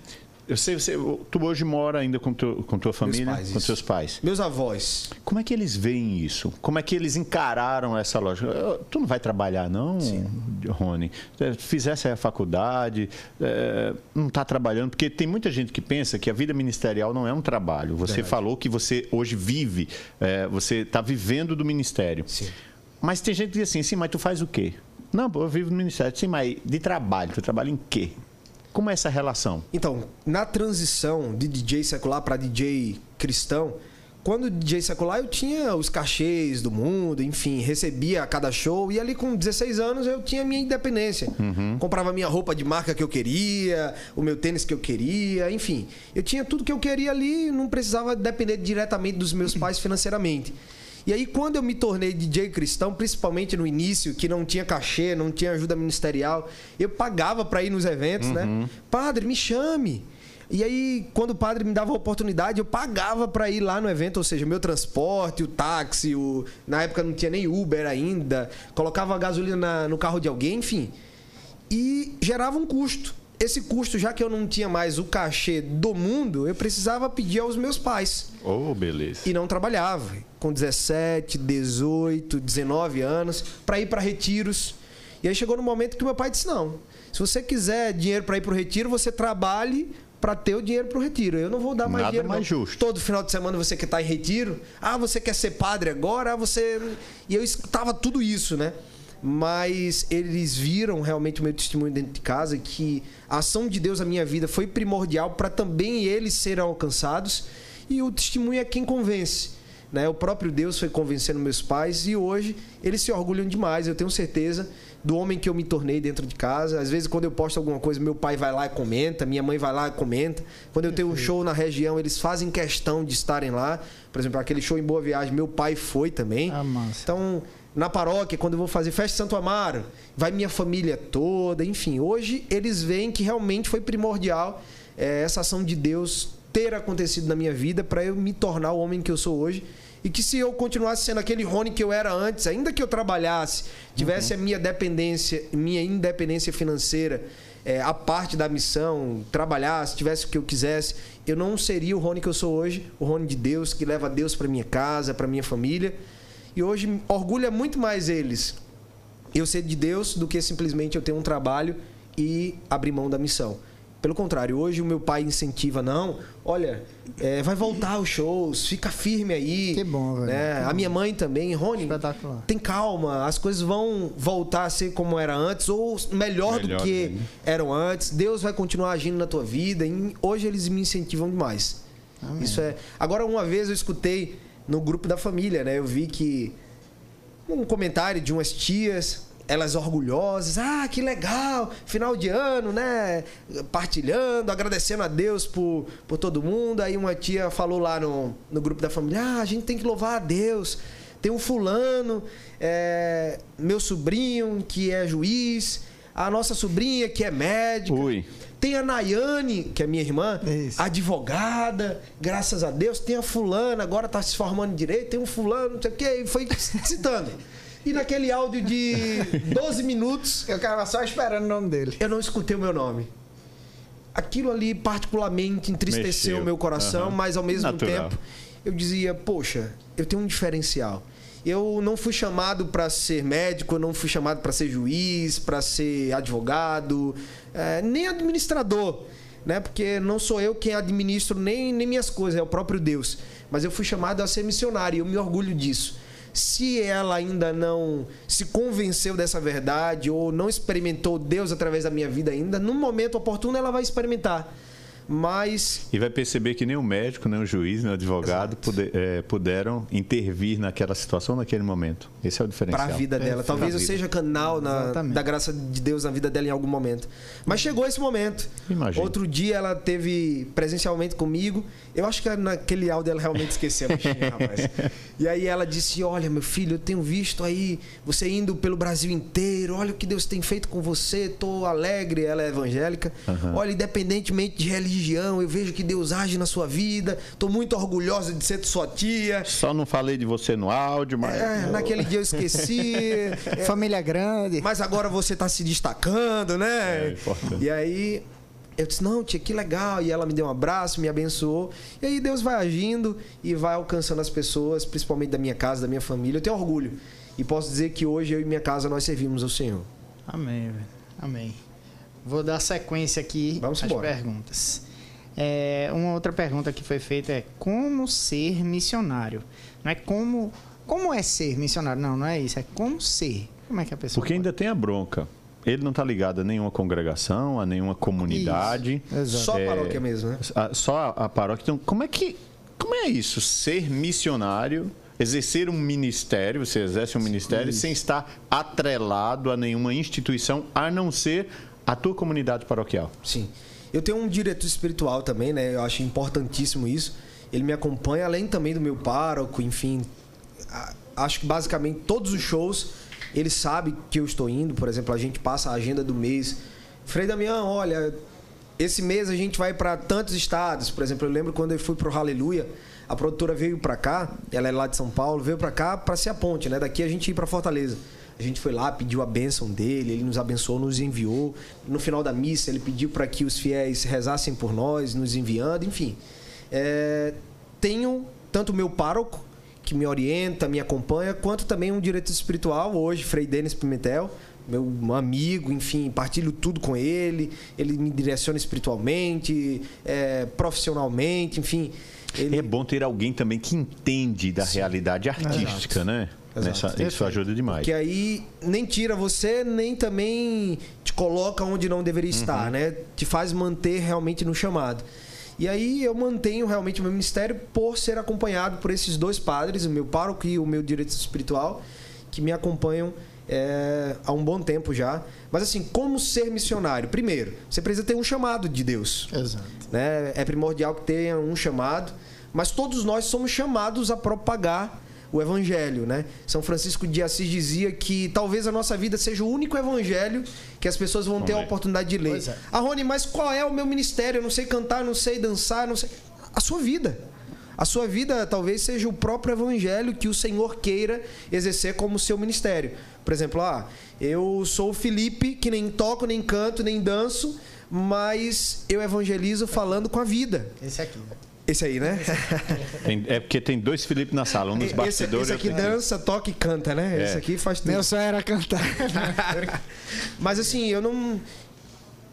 Eu sei, você, tu hoje mora ainda com, com tua família, pais, com isso. teus pais. Meus avós. Como é que eles veem isso? Como é que eles encararam essa lógica? Tu não vai trabalhar, não, Rony? É, Fizesse a faculdade, é, não está trabalhando, porque tem muita gente que pensa que a vida ministerial não é um trabalho. Você falou que você hoje vive, é, você está vivendo do ministério. Sim. Mas tem gente que diz assim, sim, mas tu faz o quê? Não, pô, eu vivo no ministério. Sim, mas de trabalho, tu trabalha em quê? Como é essa relação? Então, na transição de DJ secular para DJ cristão, quando DJ secular eu tinha os cachês do mundo, enfim, recebia a cada show e ali com 16 anos eu tinha minha independência. Comprava minha roupa de marca que eu queria, o meu tênis que eu queria, enfim. Eu tinha tudo que eu queria ali e não precisava depender diretamente dos meus pais financeiramente. E aí, quando eu me tornei DJ cristão, principalmente no início, que não tinha cachê, não tinha ajuda ministerial, eu pagava para ir nos eventos, né? Padre, me chame. E aí, quando o padre me dava a oportunidade, eu pagava para ir lá no evento, ou seja, meu transporte, o táxi, o... na época não tinha nem Uber ainda, colocava gasolina na- no carro de alguém, enfim. E gerava um custo. Esse custo, já que eu não tinha mais o cachê do mundo, eu precisava pedir aos meus pais Oh, beleza. e não trabalhava. Com 17, 18, 19 anos, para ir para retiros. E aí chegou no momento que meu pai disse: não, se você quiser dinheiro para ir para o retiro, você trabalhe para ter o dinheiro para o retiro. Eu não vou dar mais Nada dinheiro. mais não. justo. Todo final de semana você quer estar em retiro. Ah, você quer ser padre agora? Ah, você. E eu escutava tudo isso, né? Mas eles viram realmente o meu testemunho dentro de casa que a ação de Deus na minha vida foi primordial para também eles serem alcançados. E o testemunho é quem convence. Né? O próprio Deus foi convencendo meus pais e hoje eles se orgulham demais, eu tenho certeza, do homem que eu me tornei dentro de casa. Às vezes, quando eu posto alguma coisa, meu pai vai lá e comenta, minha mãe vai lá e comenta. Quando eu tenho um show na região, eles fazem questão de estarem lá. Por exemplo, aquele show em Boa Viagem, meu pai foi também. Ah. Então, na paróquia, quando eu vou fazer festa de Santo Amaro, vai minha família toda, enfim. Hoje eles veem que realmente foi primordial eh, essa ação de Deus ter acontecido na minha vida para eu me tornar o homem que eu sou hoje. E que se eu continuasse sendo aquele Rony que eu era antes, ainda que eu trabalhasse, tivesse a minha dependência, minha independência financeira, eh, a parte da missão, trabalhasse, tivesse o que eu quisesse, eu não seria o Rony que eu sou hoje, o Rony de Deus, que leva Deus para minha casa, para minha família. E hoje orgulha muito mais eles eu ser de Deus do que simplesmente eu ter um trabalho e abrir mão da missão. Pelo contrário, hoje o meu pai incentiva, não, olha, é, vai voltar os shows, fica firme aí. Que bom, velho. né? A minha mãe também, Rony, tem calma, as coisas vão voltar a ser como era antes, ou melhor, Melhor, do que né? eram antes. Deus vai continuar agindo na tua vida. E hoje eles me incentivam demais. Isso é. Agora, uma vez eu escutei no grupo da família, né? Eu vi que um comentário de umas tias, elas orgulhosas, ah, que legal, final de ano, né? Partilhando, agradecendo a Deus por, por todo mundo. Aí uma tia falou lá no, no grupo da família, ah, a gente tem que louvar a Deus. Tem um fulano, é, meu sobrinho, que é juiz, a nossa sobrinha, que é médica. Ui. Tem a Nayane, que é minha irmã, Isso. advogada, graças a Deus. Tem a fulana, agora está se formando em direito. Tem um fulano, não sei o quê, e foi citando. E naquele áudio de 12 minutos, Eu ficava só esperando o nome dele. eu não escutei o meu nome. Aquilo ali particularmente entristeceu o meu coração, Aham. mas ao mesmo Natural. tempo eu dizia, poxa, eu tenho um diferencial. Eu não fui chamado para ser médico, eu não fui chamado para ser juiz, para ser advogado, eh, nem administrador, né? Porque não sou eu quem administro nem, nem minhas coisas, é o próprio Deus. Mas eu fui chamado a ser missionário e eu me orgulho disso. Se ela ainda não se convenceu dessa verdade ou não experimentou Deus através da minha vida ainda, no momento oportuno ela vai experimentar mas. E vai perceber que nem o médico, nem o juiz, nem o advogado puder, é, puderam intervir naquela situação, naquele momento. Esse é o diferencial. Para a vida dela. Talvez eu seja canal na, da graça de Deus na vida dela em algum momento. Mas chegou esse momento. Imagina. Outro dia ela teve presencialmente comigo. Eu acho que naquele áudio ela realmente esqueceu, rapaz. E aí ela disse: Olha, meu filho, eu tenho visto aí você indo pelo Brasil inteiro. Olha o que Deus tem feito com você. Estou alegre. Ela é evangélica. Uhum. Olha, independentemente de religião religião, eu vejo que Deus age na sua vida. Estou muito orgulhosa de ser sua tia. Só não falei de você no áudio, mas. É, naquele dia eu esqueci. é, Família grande. Mas agora você está se destacando, né? É, e aí. Eu disse, não, tia, que legal. E ela me deu um abraço, me abençoou. E aí Deus vai agindo e vai alcançando as pessoas, principalmente da minha casa, da minha família. Eu tenho orgulho. E posso dizer que hoje eu e minha casa nós servimos ao Senhor. Amém, velho. Amém. Vou dar sequência aqui Vamos às embora. perguntas. É, uma outra pergunta que foi feita é como ser missionário? Não é como como é ser missionário? Não, não é isso. É como ser. Como é que a pessoa? Porque pode? ainda tem a bronca. Ele não está ligado a nenhuma congregação, a nenhuma comunidade. Só a paróquia mesmo, né? A, só a paróquia. Então, como é que como é isso? Ser missionário? exercer um ministério, você exerce um ministério Sim. sem estar atrelado a nenhuma instituição, a não ser a tua comunidade paroquial. Sim. Eu tenho um diretor espiritual também, né? Eu acho importantíssimo isso. Ele me acompanha, além também do meu pároco, enfim. Acho que basicamente todos os shows ele sabe que eu estou indo. Por exemplo, a gente passa a agenda do mês. Frei Damião, olha, esse mês a gente vai para tantos estados. Por exemplo, eu lembro quando eu fui para o Aleluia, a produtora veio para cá, ela é lá de São Paulo, veio para cá para ser a ponte, né? Daqui a gente ir para Fortaleza. A gente foi lá, pediu a bênção dele, ele nos abençoou, nos enviou. No final da missa, ele pediu para que os fiéis rezassem por nós, nos enviando, enfim. É, tenho tanto o meu pároco, que me orienta, me acompanha, quanto também um diretor espiritual, hoje, Frei Denis Pimentel, meu amigo, enfim, partilho tudo com ele, ele me direciona espiritualmente, é, profissionalmente, enfim. Ele... É bom ter alguém também que entende da Sim. realidade artística, Exato. né? Nessa, isso ajuda demais. Que aí nem tira você, nem também te coloca onde não deveria estar, uhum. né? Te faz manter realmente no chamado. E aí eu mantenho realmente o meu ministério por ser acompanhado por esses dois padres, o meu pároco e o meu diretor espiritual, que me acompanham é, há um bom tempo já. Mas assim, como ser missionário? Primeiro, você precisa ter um chamado de Deus. Exato. Né? É primordial que tenha um chamado, mas todos nós somos chamados a propagar o evangelho, né? São Francisco de Assis dizia que talvez a nossa vida seja o único evangelho que as pessoas vão ter a oportunidade de ler. É. Ah, Rony, mas qual é o meu ministério? Eu não sei cantar, não sei dançar, não sei. A sua vida. A sua vida talvez seja o próprio evangelho que o Senhor queira exercer como seu ministério. Por exemplo, ah, eu sou o Felipe, que nem toco, nem canto, nem danço, mas eu evangelizo falando com a vida. Esse aqui. Esse aí, né? Tem, é porque tem dois Felipe na sala, um nos bastidores. Esse, esse aqui dança, toca e canta, né? É. Esse aqui faz tudo. Meu sonho era cantar. mas assim, eu não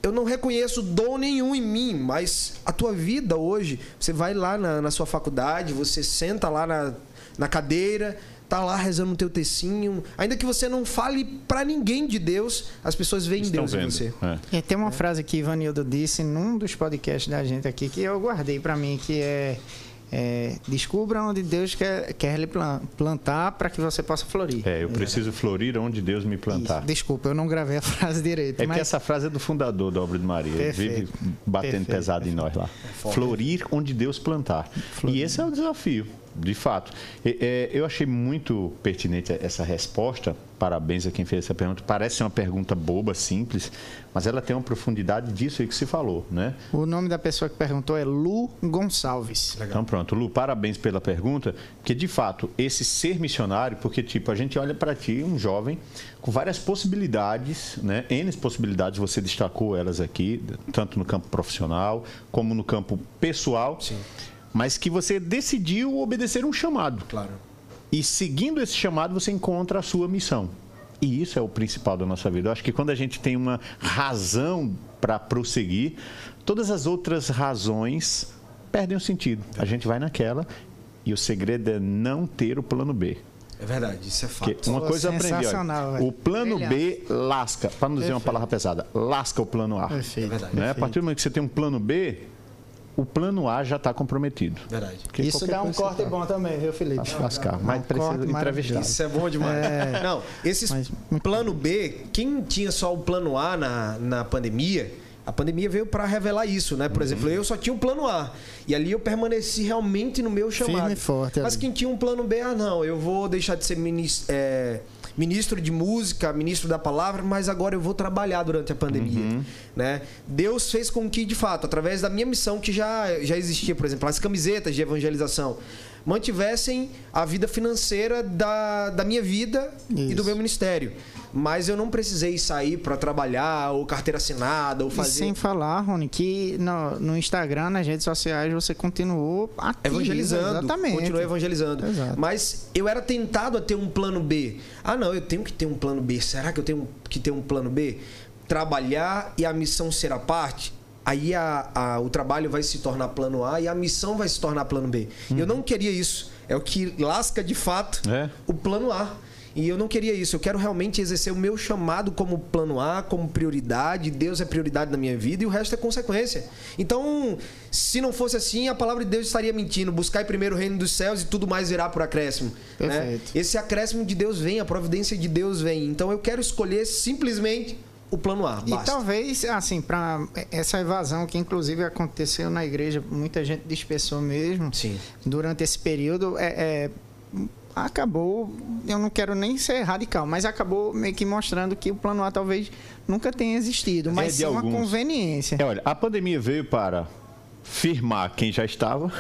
eu não reconheço dom nenhum em mim, mas a tua vida hoje, você vai lá na, na sua faculdade, você senta lá na, na cadeira, tá lá rezando o teu tecinho. Ainda que você não fale para ninguém de Deus, as pessoas veem Estão Deus vendo. em você. É. tem uma é. frase que Ivanildo disse num dos podcasts da gente aqui que eu guardei para mim, que é, é, descubra onde Deus quer, quer lhe plantar para que você possa florir. É, eu preciso florir onde Deus me plantar. Isso. Desculpa, eu não gravei a frase direito. É mas... que essa frase é do fundador da obra de Maria. Perfeito. Ele vive batendo Perfeito. pesado Perfeito. em nós lá. É florir onde Deus plantar. Florir. E esse é o desafio de fato. É, eu achei muito pertinente essa resposta. Parabéns a quem fez essa pergunta. Parece uma pergunta boba, simples, mas ela tem uma profundidade disso aí que se falou, né? O nome da pessoa que perguntou é Lu Gonçalves. Legal. Então pronto, Lu, parabéns pela pergunta, porque de fato, esse ser missionário, porque tipo, a gente olha para ti, um jovem, com várias possibilidades, né? N possibilidades, você destacou elas aqui, tanto no campo profissional como no campo pessoal. Sim mas que você decidiu obedecer um chamado. Claro. E seguindo esse chamado, você encontra a sua missão. E isso é o principal da nossa vida. Eu acho que quando a gente tem uma razão para prosseguir, todas as outras razões perdem o sentido. A gente vai naquela e o segredo é não ter o plano B. É verdade, isso é fato. Que uma Pô, coisa aprendi, olha, o plano B lasca, para não dizer uma Perfeito. palavra pesada, lasca o plano A. Perfeito. É verdade. Né? A partir do momento que você tem um plano B, o plano A já está comprometido. Verdade. Porque Isso dá um corte tá- bom também, viu, Felipe? Se lascar, mas Um precisa entrevistar. Isso é bom demais. É. Não, esses Mas- plano B, quem tinha só o plano A na, na pandemia, a pandemia veio para revelar isso, né? Por Uhum. exemplo, eu só tinha um plano A. E ali eu permaneci realmente no meu chamado. Firme e forte Mas ali. quem tinha um plano B, ah, não, eu vou deixar de ser minis- é, ministro de música, ministro da palavra, mas agora eu vou trabalhar durante a pandemia. Uhum. Né? Deus fez com que, de fato, através da minha missão que já, já existia, por exemplo, as camisetas de evangelização, mantivessem a vida financeira da, da minha vida e do Isso. meu ministério. Mas eu não precisei sair para trabalhar, ou carteira assinada, ou E fazer. sem falar, Rony, que no, no Instagram, nas redes sociais, você continuou ativo. evangelizando, Exatamente. continuei evangelizando. Exato. Mas eu era tentado a ter um plano B. Ah, não, eu tenho que ter um plano B. Será que eu tenho que ter um plano B? Trabalhar e a missão ser a parte? Aí a- a- o trabalho vai se tornar plano A e a missão vai se tornar plano B. Eu não queria isso. É o que lasca de fato É. o plano A. E eu não queria isso. Eu quero realmente exercer o meu chamado como plano A, como prioridade. Deus é prioridade na minha vida e o resto é consequência. Então, se não fosse assim, a palavra de Deus estaria mentindo. Buscar primeiro o reino dos céus e tudo mais virá por acréscimo. né? Esse acréscimo de Deus vem, a providência de Deus vem. Então, eu quero escolher simplesmente o plano A. E Basta. talvez, assim, para essa evasão que inclusive aconteceu na igreja, muita gente dispersou mesmo. Sim. Durante esse período, é, é, acabou, eu não quero nem ser radical, mas acabou meio que mostrando que o plano A talvez nunca tenha existido, mas É sim uma alguns. conveniência. É, olha, a pandemia veio para firmar quem já estava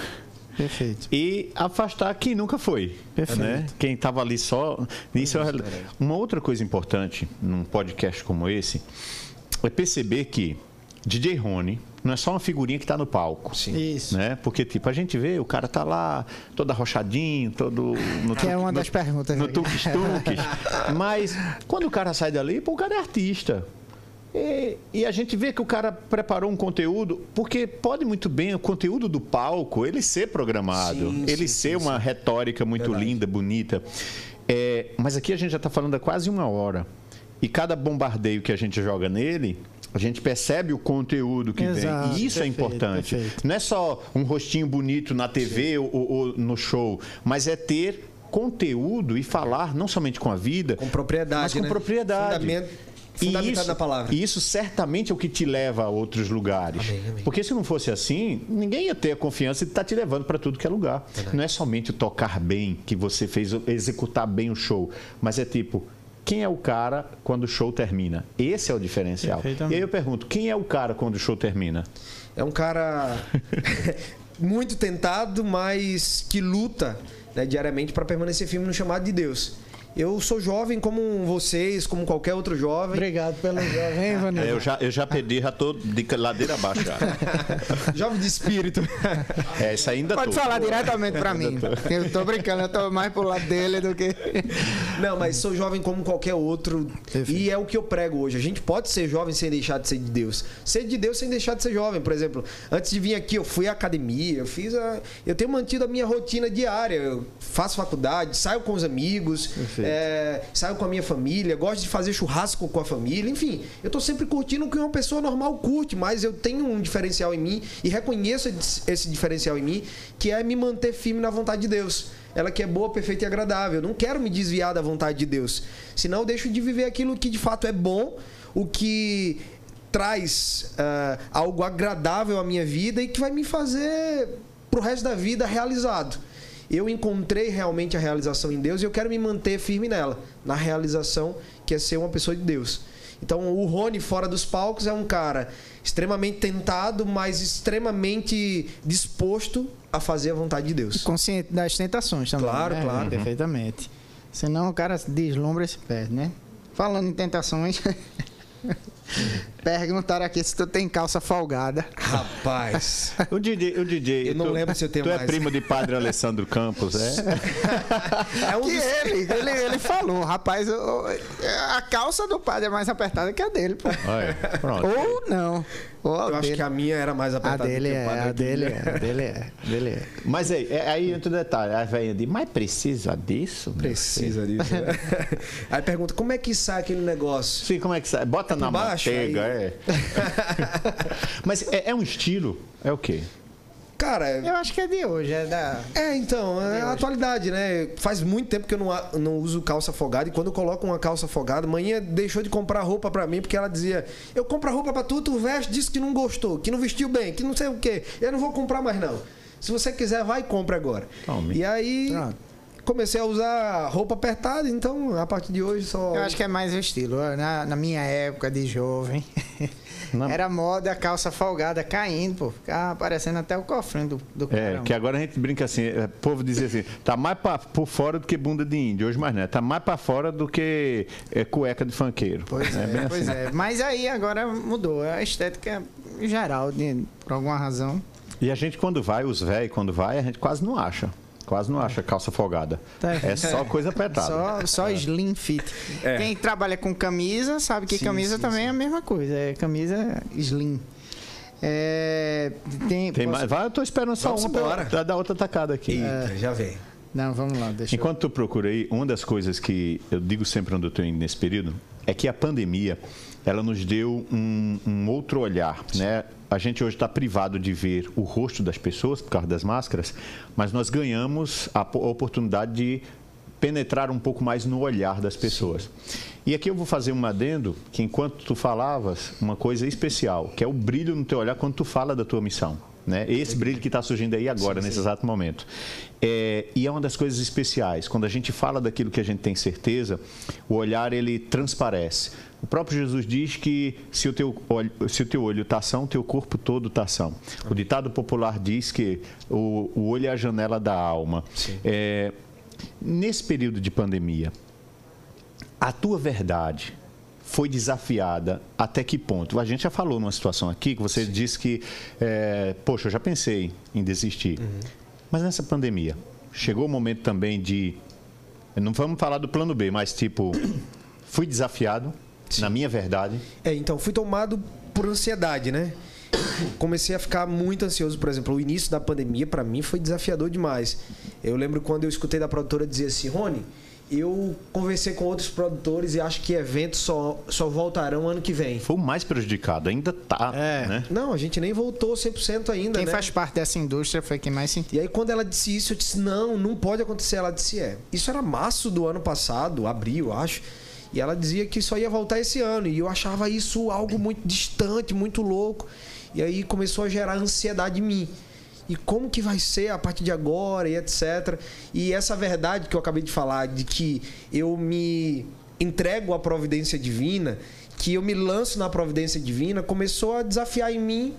Perfeito. e afastar quem nunca foi. Perfeito. Né? Quem estava ali só. Isso é uma reali- uma outra coisa importante num podcast como esse é perceber que DJ Rony não é só uma figurinha que está no palco. Sim. Isso. Né? Porque, tipo, a gente vê, o cara tá lá, todo arrochadinho, todo. No Que é uma no- das perguntas No aí. tuques-tuques. Mas, quando o cara sai dali, pô, o cara é artista. E, e a gente vê que o cara preparou um conteúdo, porque pode muito bem o conteúdo do palco ele ser programado, Sim, ele sim, ser sim, uma retórica muito Verdade. linda, bonita. É, mas aqui a gente já está falando há quase uma hora. E cada bombardeio que a gente joga nele, a gente percebe o conteúdo que Exato, vem. E isso é perfeito, importante. perfeito. Não é só um rostinho bonito na TV ou, ou no show, mas é ter conteúdo e falar não somente com a vida, Com propriedade. mas com né? propriedade. Fundamento, E isso, na palavra. e isso certamente é o que te leva a outros lugares. Amém, amém. Porque se não fosse assim, ninguém ia ter a confiança de estar te levando para tudo que é lugar. Não é somente o tocar bem, que você fez executar bem o show, mas é tipo, quem é o cara quando o show termina? Esse é o diferencial. E aí eu pergunto, quem é o cara quando o show termina? É um cara muito tentado, mas que luta né, diariamente para permanecer firme no chamado de Deus. Eu sou jovem como vocês, como qualquer outro jovem. Obrigado pelo jovem, Vanessa. É, eu, já, eu já perdi, já tô de ladeira abaixo já. jovem de espírito. É, isso ainda Pode tô. falar diretamente pra mim. Eu tô brincando, eu tô mais pro lado dele do que. Não, mas sou jovem como qualquer outro. Perfeito. E é o que eu prego hoje. A gente pode ser jovem sem deixar de ser de Deus. Ser de Deus sem deixar de ser jovem. Por exemplo, antes de vir aqui, eu fui à academia, eu fiz a. Eu tenho mantido a minha rotina diária. Eu faço faculdade, saio com os amigos, Perfeito. É, saio com a minha família, gosto de fazer churrasco com a família. Enfim, eu tô sempre curtindo o que uma pessoa normal curte, mas eu tenho um diferencial em mim e reconheço esse diferencial em mim, que é me manter firme na vontade de Deus. Ela que é boa, perfeita e agradável. Eu não quero me desviar da vontade de Deus. Senão eu deixo de viver aquilo que de fato é bom, o que traz ah, algo agradável à minha vida e que vai me fazer pro resto da vida realizado. Eu encontrei realmente a realização em Deus e eu quero me manter firme nela, na realização que é ser uma pessoa de Deus. Então, o Rony fora dos palcos é um cara extremamente tentado, mas extremamente disposto a fazer a vontade de Deus. Consciente das tentações também. Claro, né? claro. Perfeitamente. Senão o cara se deslumbra e se perde, né? Falando em tentações. Perguntaram aqui se tu tem calça folgada. Rapaz. O DJ, o DJ. Eu não tu, lembro se eu tenho tu mais. é primo de Padre Alessandro Campos, é? É um Que dos... ele, ele, ele falou, rapaz, o- a calça do padre é mais apertada que a dele, pô. Olha, pronto. Ou não. Ou a Eu acho dele. que a minha era mais A apertada dele do que o é, a dele é, a dele é, a dele é. Mas aí, é- aí entra o detalhe. A velhinha diz, mas precisa disso? Precisa disso. né? Aí pergunta, como é que sai aquele negócio? Sim, como é que sai? Bota na baixo, manteiga, aí- é. Mas é, é um estilo? É o quê? Cara, Eu acho que é de hoje, é da. É, então, é a atualidade, né? Faz muito tempo que eu não, não uso calça folgada e quando eu coloco uma calça folgada, manhã deixou de comprar roupa pra mim porque ela dizia: Eu compro a roupa pra tu, tu veste, disse que não gostou, que não vestiu bem, que não sei o quê. Eu não vou comprar mais não. Se você quiser, vai e compra agora. Tome. E aí Pronto. Comecei a usar roupa apertada, então a partir de hoje só. Eu acho que é mais o estilo. Na, na minha época de jovem, Na- era moda a calça folgada caindo, pô. Ficava aparecendo até o cofrinho do, do É, caramba. que agora a gente brinca assim, é, o povo dizia assim, tá mais pra, por fora do que bunda de índio, hoje mais não, é, tá mais pra fora do que é, cueca de funkeiro. Pois é, bem pois assim. é. Mas aí agora mudou. A estética geral, de, por alguma razão. E a gente quando vai, os velhos quando vai, a gente quase não acha. Quase não acha calça folgada. Tá. É só coisa apertada. Só, só slim fit. É. Quem trabalha com camisa sabe que Sim, camisa sim, também sim. é a mesma coisa. É camisa slim. É, tem, Tem posso- mais, vai, eu tô esperando só Vamos uma embora. da, da outra tacada aqui. Eita, já vem. Não, vamos lá, deixa eu... Enquanto tu procura aí, uma das coisas que eu digo sempre onde eu estou indo nesse período é que a pandemia ela nos deu um, um outro olhar, né? A gente hoje está privado de ver o rosto das pessoas por causa das máscaras, mas nós ganhamos a, po- a oportunidade de penetrar um pouco mais no olhar das pessoas. E aqui eu vou fazer um adendo que enquanto tu falavas, uma coisa especial, que é o brilho no teu olhar quando tu fala da tua missão. Né? Esse brilho que está surgindo aí agora, nesse exato momento. É, e é uma das coisas especiais. Quando a gente fala daquilo que a gente tem certeza, o olhar ele transparece. O próprio Jesus diz que se o teu olho, se o teu olho está são, o teu corpo todo está são. O ditado popular diz que o, o olho é a janela da alma. É, nesse período de pandemia, a tua verdade foi desafiada até que ponto? A gente já falou numa situação aqui que você disse que, é, poxa, eu já pensei em desistir. Mas nessa pandemia, chegou o momento também de. Não vamos falar do plano B, mas tipo, fui desafiado na minha verdade. É, então, fui tomado por ansiedade, né? Comecei a ficar muito ansioso, por exemplo, o início da pandemia para mim foi desafiador demais. Eu lembro quando eu escutei da produtora dizer assim, Rony, eu conversei com outros produtores e acho que eventos só, só voltarão ano que vem. Foi o mais prejudicado, ainda tá, É. né? Não, a gente nem voltou 100% ainda, Quem né? faz parte dessa indústria foi quem mais sentiu. E aí quando ela disse isso, eu disse, não, não pode acontecer. Ela disse, é. Isso era março do ano passado, abril, acho. E ela dizia que só ia voltar esse ano. E eu achava isso algo muito distante, muito louco. E aí começou a gerar ansiedade em mim. E como que vai ser a partir de agora e etc. E essa verdade que eu acabei de falar, de que eu me entrego à providência divina, que eu me lanço na providência divina, começou a desafiar em mim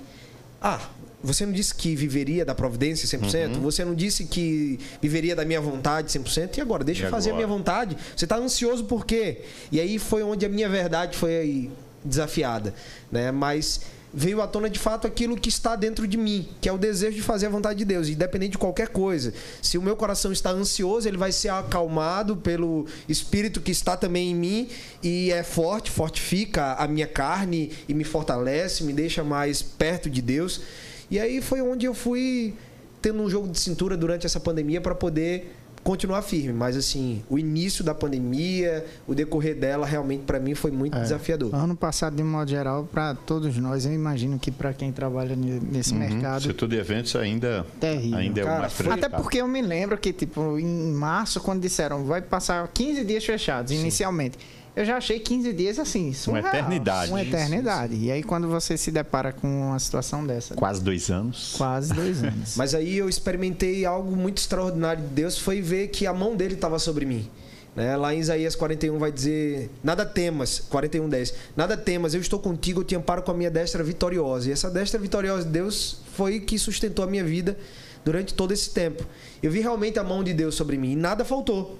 ah, você não disse que viveria da providência 100%? Você não disse que viveria da minha vontade 100%? E agora? Deixa E eu fazer a agora? minha vontade. Você está ansioso por quê? E aí foi onde a minha verdade foi aí desafiada. Né? Mas veio à tona de fato aquilo que está dentro de mim, que é o desejo de fazer a vontade de Deus, independente de qualquer coisa. Se o meu coração está ansioso, ele vai ser acalmado pelo Espírito que está também em mim e é forte, fortifica a minha carne e me fortalece, me deixa mais perto de Deus. E aí foi onde eu fui tendo um jogo de cintura durante essa pandemia para poder continuar firme, mas assim, o início da pandemia, o decorrer dela realmente para mim foi muito É. desafiador. Ano passado, de modo geral, para todos nós, eu imagino que para quem trabalha ne- nesse Uhum. mercado, Setor de eventos ainda, Terrível. ainda é Cara, o mais foi-. Até porque eu me lembro que, tipo, em março, quando disseram vai passar 15 dias fechados, inicialmente, eu já achei 15 dias assim, surreal, eternidade. Uma eternidade. E aí, quando você se depara com uma situação dessa, Quase dois anos. quase dois anos. Mas aí eu experimentei algo muito extraordinário de Deus, foi ver que a mão dele estava sobre mim. Né? Lá em Isaías 41 vai dizer: Nada temas, 41, 10. Nada temas, eu estou contigo, eu te amparo com a minha destra vitoriosa. E essa destra vitoriosa de Deus foi que sustentou a minha vida durante todo esse tempo. Eu vi realmente a mão de Deus sobre mim e nada faltou.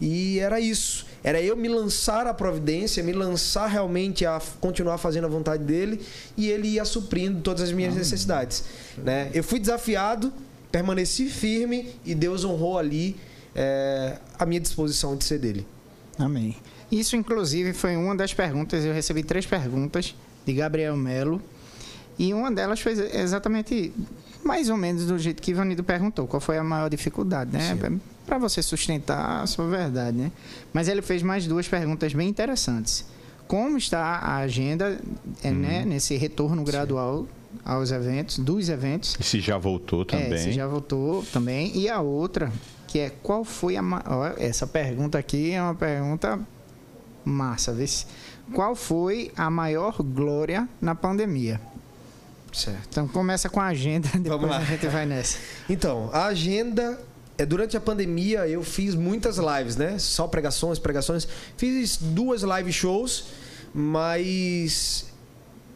E era isso. Era eu me lançar à providência, me lançar realmente a continuar fazendo a vontade dele e ele ia suprindo todas as minhas necessidades. Né? Eu fui desafiado, permaneci firme e Deus honrou ali é, a minha disposição de ser dele. Amém. Isso, inclusive, foi uma das perguntas. Eu recebi três perguntas de Gabriel Melo. E uma delas foi exatamente mais ou menos do jeito que Ivanildo perguntou. Qual foi a maior dificuldade, né? Para você sustentar a sua verdade, né? Mas ele fez mais duas perguntas bem interessantes. Como está a agenda né, uhum. né, nesse retorno gradual Sim. aos eventos, dos eventos? E se já voltou também. É, se já voltou também. E a outra, que é qual foi a... Essa pergunta aqui é uma pergunta massa, vê se... Qual foi a maior glória na pandemia? Certo. Então começa com a agenda, depois a gente vai nessa. Então, a agenda é, durante a pandemia eu fiz muitas lives, né? Só pregações, pregações. Fiz duas live shows, mas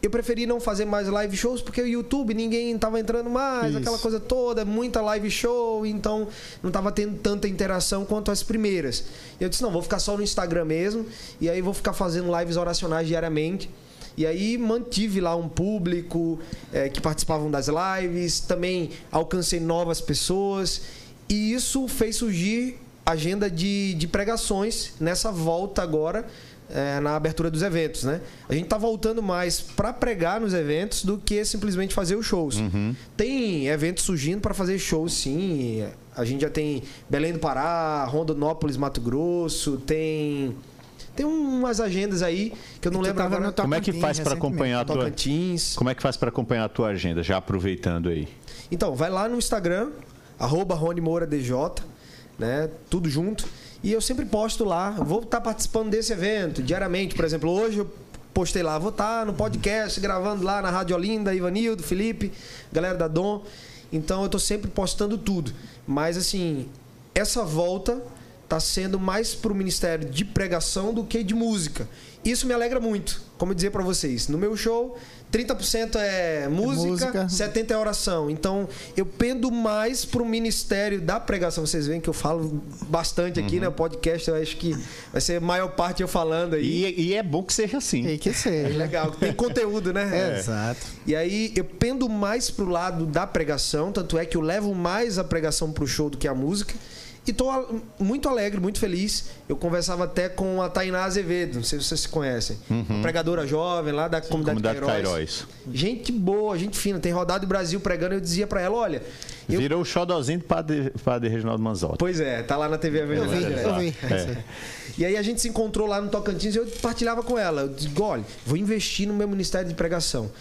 eu preferi não fazer mais live shows porque o YouTube ninguém estava entrando mais, Isso. aquela coisa toda, muita live show, então não estava tendo tanta interação quanto as primeiras. Eu disse, não, vou ficar só no Instagram mesmo, e aí vou ficar fazendo lives oracionais diariamente. E aí mantive lá um público é, que participavam das lives, também alcancei novas pessoas. E isso fez surgir agenda de, de pregações nessa volta agora. É, na abertura dos eventos, né? A gente tá voltando mais para pregar nos eventos do que simplesmente fazer os shows. Uhum. Tem eventos surgindo para fazer shows, sim. A gente já tem Belém do Pará, Rondonópolis, Mato Grosso, tem tem umas agendas aí que eu não lembro agora. Como é que faz para acompanhar a tua Tocantins. Como é que faz para acompanhar a tua agenda, já aproveitando aí? Então, vai lá no Instagram, arroba Rony Moura DJ, né? Tudo junto. E eu sempre posto lá, vou estar tá participando desse evento diariamente. Por exemplo, hoje eu postei lá, vou estar tá no podcast, gravando lá na Rádio Olinda, Ivanildo, Felipe, galera da Dom. Então eu estou sempre postando tudo. Mas assim, essa volta está sendo mais para o ministério de pregação do que de música. Isso me alegra muito. Como eu dizer para vocês, no meu show, 30% é música, é música, 70% é oração. Então, eu pendo mais para o ministério da pregação. Vocês veem que eu falo bastante aqui, uhum. né? O podcast, eu acho que vai ser a maior parte eu falando aí. E, e é bom que seja assim. Tem que ser. É legal, tem conteúdo, né? É. Exato. E aí, eu pendo mais para o lado da pregação, tanto é que eu levo mais a pregação para o show do que a música. E tô muito alegre, muito feliz. Eu conversava até com a Tainá Azevedo, não sei se vocês se conhecem. Uhum. Uma pregadora jovem lá da Sim, comunidade, comunidade Cairóis. Gente boa, gente fina. Tem rodado o Brasil pregando. Eu dizia para ela: olha. Eu... Virou o xodózinho do padre, padre Reginaldo Manzotti. Pois é, tá lá na TV. Eu vi, eu vi. É. E aí a gente se encontrou lá no Tocantins e eu partilhava com ela. Eu digo: olha, vou investir no meu ministério de pregação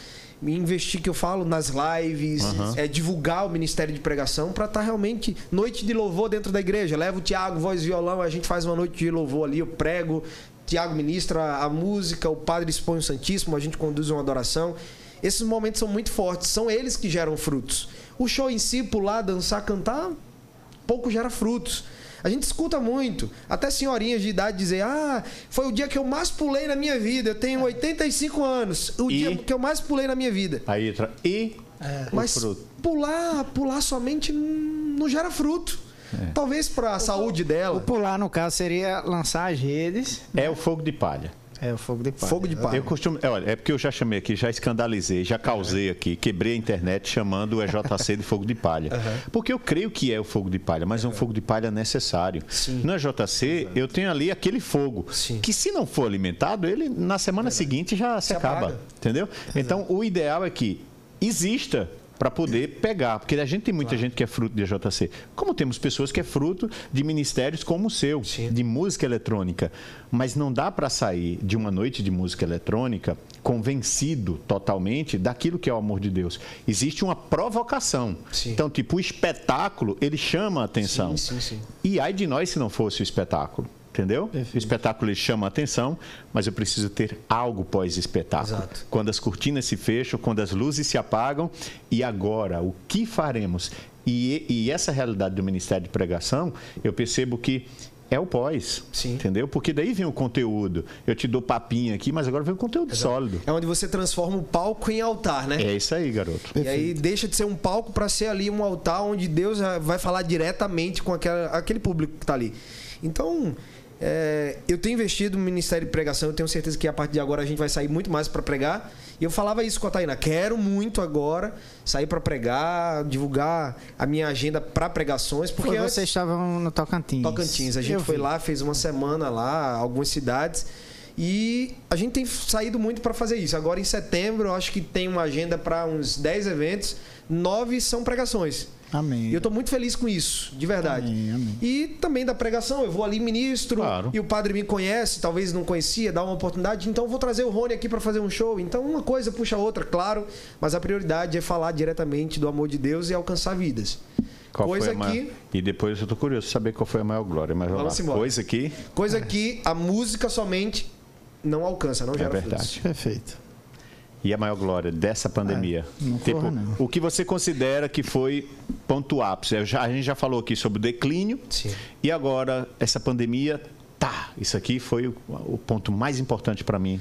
investir que eu falo nas lives, uhum. é divulgar o ministério de pregação para estar tá realmente noite de louvor dentro da igreja. Leva o Tiago, voz e violão, a gente faz uma noite de louvor ali, eu prego, Tiago ministra a música, o padre expõe o Santíssimo, a gente conduz uma adoração. Esses momentos são muito fortes, são eles que geram frutos. O show em si, pular, dançar, cantar, pouco gera frutos. A gente escuta muito, até senhorinhas de idade dizer: Ah, foi o dia que eu mais pulei na minha vida. Eu tenho 85 anos. O e... dia que eu mais pulei na minha vida. Aí entra. E. É, Mas pular, pular somente não gera fruto. É. Talvez para a saúde dela. O pular, no caso, seria lançar as redes. É o fogo de palha. É, o fogo de palha. Fogo de palha. Eu costumo, é, olha, é porque eu já chamei aqui, já escandalizei, já causei aqui, quebrei a internet chamando o EJC de fogo de palha. Uhum. Porque eu creio que é o fogo de palha, mas é um fogo de palha necessário. Sim. No EJC, Exato. eu tenho ali aquele fogo, Sim. que se não for alimentado, ele na semana seguinte já se, se acaba. Entendeu? Exato. Então, o ideal é que exista para poder pegar. Porque a gente tem muita claro. gente que é fruto de JC. Como temos pessoas que é fruto de ministérios como o seu, Sim. de música eletrônica. Mas não dá para sair de uma noite de música eletrônica convencido totalmente daquilo que é o amor de Deus. Existe uma provocação. Sim. Então, tipo, o espetáculo, ele chama a atenção. Sim, sim, sim. E ai de nós se não fosse o espetáculo entendeu? Perfeito. O espetáculo chama a atenção, mas eu preciso ter algo pós-espetáculo. Quando as cortinas se fecham, quando as luzes se apagam, e agora, o que faremos? E, e essa realidade do Ministério de Pregação, eu percebo que é o pós. Sim. Entendeu? Porque daí vem o conteúdo. Eu te dou papinha aqui, mas agora vem o conteúdo Exato. sólido. É onde você transforma o palco em altar, né? É isso aí, garoto. E Perfeito. aí deixa de ser um palco para ser ali um altar onde Deus vai falar diretamente com aquela, aquele público que está ali. Então, É, eu tenho investido no Ministério de Pregação, eu tenho certeza que a partir de agora a gente vai sair muito mais para pregar. E eu falava isso com a Taina, quero muito agora sair para pregar, divulgar a minha agenda para pregações, porque Foi, vocês estavam no Tocantins. Tocantins, a gente Eu foi vi. lá, fez uma semana lá, algumas cidades. E a gente tem saído muito para fazer isso. Agora em setembro, eu acho que tem uma agenda para uns 10 eventos, nove são pregações. Amém. E eu estou muito feliz com isso, de verdade. Amém, amém. E também da pregação, eu vou ali ministro Claro. e o padre me conhece, talvez não conhecia, dá uma oportunidade, então eu vou trazer o Rony aqui para fazer um show. Então uma coisa puxa a outra, claro, mas a prioridade é falar diretamente do amor de Deus e alcançar vidas. Qual coisa foi a maior... E depois eu tô curioso de saber qual foi a maior glória. Mas vamos, lá. embora. Coisa que coisa que a música somente não alcança, não é gera verdade. frutos. Perfeito. E a maior glória dessa pandemia? não tipo, corra, não. o que você considera que foi ponto ápice? A gente já falou aqui sobre o declínio. Sim. E agora, essa pandemia, tá. Isso aqui foi o, o ponto mais importante para mim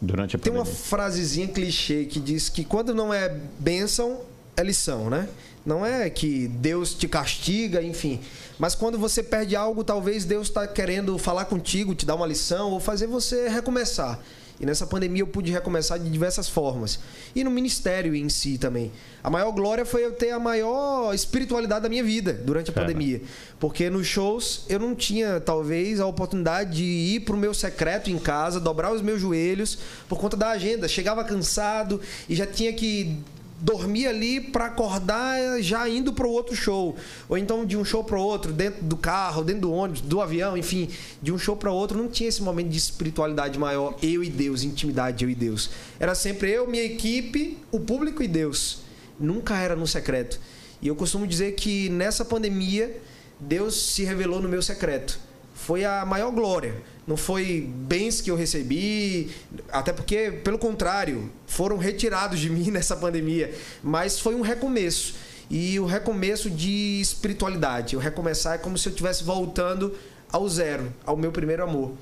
durante a Tem uma pandemia. frasezinha clichê que diz que quando não é bênção, é lição, né? Não é que Deus te castiga, enfim. Mas quando você perde algo, talvez Deus está querendo falar contigo, te dar uma lição ou fazer você recomeçar. E nessa pandemia eu pude recomeçar de diversas formas. E no ministério em si também. A maior glória foi eu ter a maior espiritualidade da minha vida durante a Cara. pandemia. Porque nos shows eu não tinha, talvez, a oportunidade de ir pro meu secreto em casa, dobrar os meus joelhos por conta da agenda. Chegava cansado e já tinha que dormir ali para acordar já indo pro outro show. Ou então de um show pro outro, dentro do carro, dentro do ônibus, do avião, enfim, de um show para outro, não tinha esse momento de espiritualidade maior, eu e Deus, intimidade eu e Deus. Era sempre eu, minha equipe, o público e Deus. Nunca era no secreto. E eu costumo dizer que nessa pandemia, Deus se revelou no meu secreto. Foi a maior glória. Não foi bens que eu recebi, até porque, pelo contrário, foram retirados de mim nessa pandemia. Mas foi um recomeço. E o recomeço de espiritualidade. O recomeçar é como se eu estivesse voltando ao zero, ao meu primeiro amor.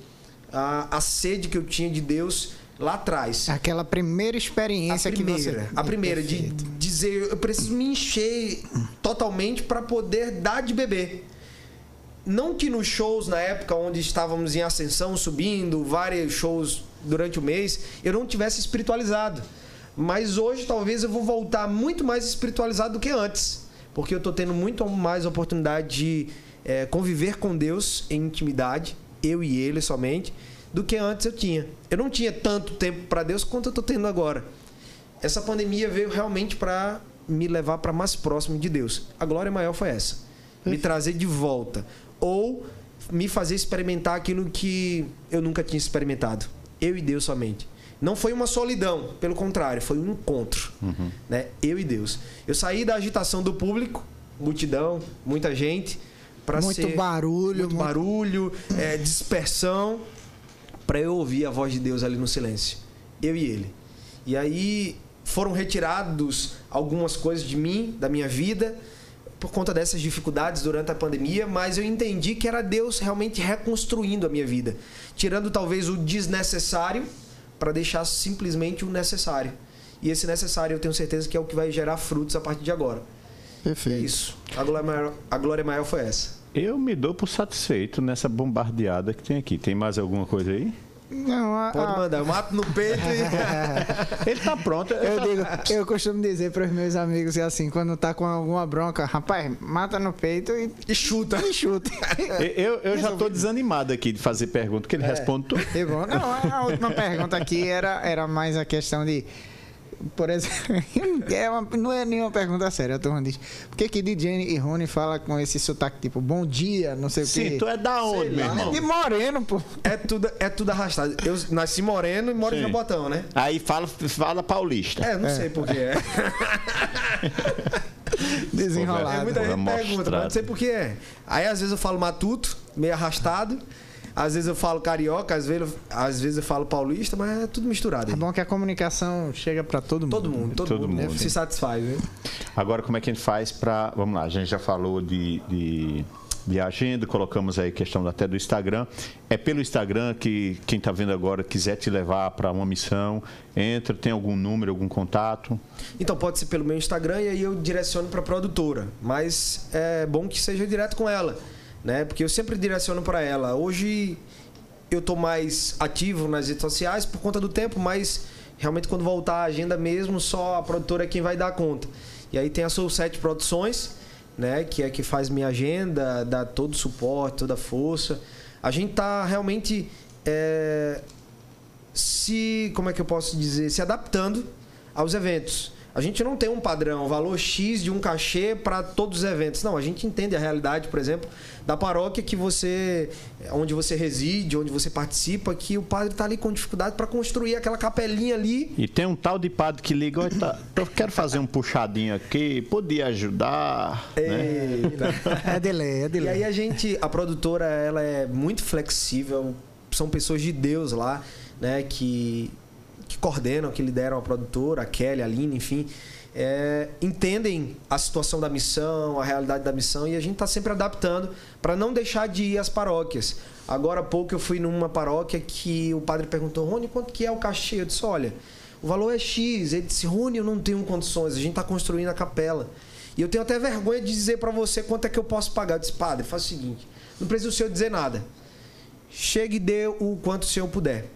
A, a sede que eu tinha de Deus lá atrás Aquela primeira experiência a primeira, que você. a primeira de dizer eu preciso me encher totalmente para poder dar de beber. Não que nos shows na época onde estávamos em ascensão, subindo, vários shows durante o mês, eu não tivesse espiritualizado. Mas hoje talvez eu vou voltar muito mais espiritualizado do que antes, porque eu estou tendo muito mais oportunidade de eh, conviver com Deus em intimidade, eu e Ele somente, do que antes eu tinha. Eu não tinha tanto tempo para Deus quanto eu estou tendo agora. Essa pandemia veio realmente para me levar para mais próximo de Deus. A glória maior foi essa. Me trazer de volta. Ou me fazer experimentar aquilo que eu nunca tinha experimentado. Eu e Deus somente. Não foi uma solidão, pelo contrário, foi um encontro. Né? Eu e Deus. Eu saí da agitação do público, multidão, muita gente, para Muito ser barulho, muito muito- barulho, é, dispersão, para eu ouvir a voz de Deus ali no silêncio. Eu e ele. E aí foram retirados algumas coisas de mim, da minha vida, por conta dessas dificuldades durante a pandemia, mas eu entendi que era Deus realmente reconstruindo a minha vida, tirando talvez o desnecessário para deixar simplesmente o necessário. E esse necessário eu tenho certeza que é o que vai gerar frutos a partir de agora. É Perfeito. isso. A glória maior, a glória maior foi essa. Eu me dou por satisfeito nessa bombardeada que tem aqui. Tem mais alguma coisa aí? Não, a- Pode mandar, eu mato no peito e. Ele tá pronto. Eu digo, eu costumo dizer para os meus amigos que assim, quando tá com alguma bronca, rapaz, mata no peito e, e chuta. e chuta. Eu, eu já tô desanimado aqui de fazer pergunta, que ele responde tudo. É bom. Não, a última pergunta aqui era, era mais a questão de. Por exemplo, é uma- não é nenhuma pergunta séria, a turma diz. Por que, que DJ e Rony fala com esse sotaque tipo, bom dia, não sei o quê? Sim, tu é da onde, meu irmão? De moreno, pô. É tudo, é tudo arrastado. Eu nasci moreno e moro em Sim. Jabotão, né? Aí fala, fala paulista. É, não sei porquê. É. Desenrolado. É, muita gente pergunta, mas não sei porquê é. Aí às vezes eu falo matuto, meio arrastado. Às vezes eu falo carioca, às vezes, às vezes eu falo paulista, mas é tudo misturado. É bom que a comunicação chega para todo mundo. Todo mundo, todo, Todo mundo, mundo. se satisfaz, né? Agora, como é que a gente faz para. Vamos lá, a gente já falou de, de, de agenda, colocamos aí questão até do Instagram. É pelo Instagram que quem está vendo agora quiser te levar para uma missão, entra, tem algum número, algum contato. Então pode ser pelo meu Instagram e aí eu direciono para produtora. Mas é bom que seja direto com ela. Né? Porque eu sempre direciono para ela. Hoje eu tô mais ativo nas redes sociais por conta do tempo, mas realmente quando voltar a agenda mesmo, só a produtora é quem vai dar conta. E aí tem a Soul 7 Produções, né, que é que faz minha agenda, dá todo o suporte, toda a força. A gente tá realmente é, se, como é que eu posso dizer, se adaptando aos eventos. A gente não tem um padrão, valor X de um cachê para todos os eventos. Não, a gente entende a realidade, por exemplo, da paróquia que você, onde você reside, onde você participa, que o padre está ali com dificuldade para construir aquela capelinha ali. E tem um tal de padre que liga, tá, eu quero fazer um puxadinho aqui, podia ajudar. Né? É de lei, é de lei. E aí a gente, a produtora, ela é muito flexível, são pessoas de Deus lá, né, que que coordenam, que lideram a produtora, a Kelly, a Aline, enfim, é, entendem a situação da missão, a realidade da missão e a gente está sempre adaptando para não deixar de ir às paróquias. Agora há pouco eu fui numa paróquia que o padre perguntou, Rony, quanto que é o cachê? Eu disse, olha, o valor é X. Ele disse, Rony, eu não tenho condições, a gente está construindo a capela. E eu tenho até vergonha de dizer para você quanto é que eu posso pagar. Eu disse, padre, faz o seguinte, não precisa o senhor dizer nada. Chegue e dê o quanto o senhor puder.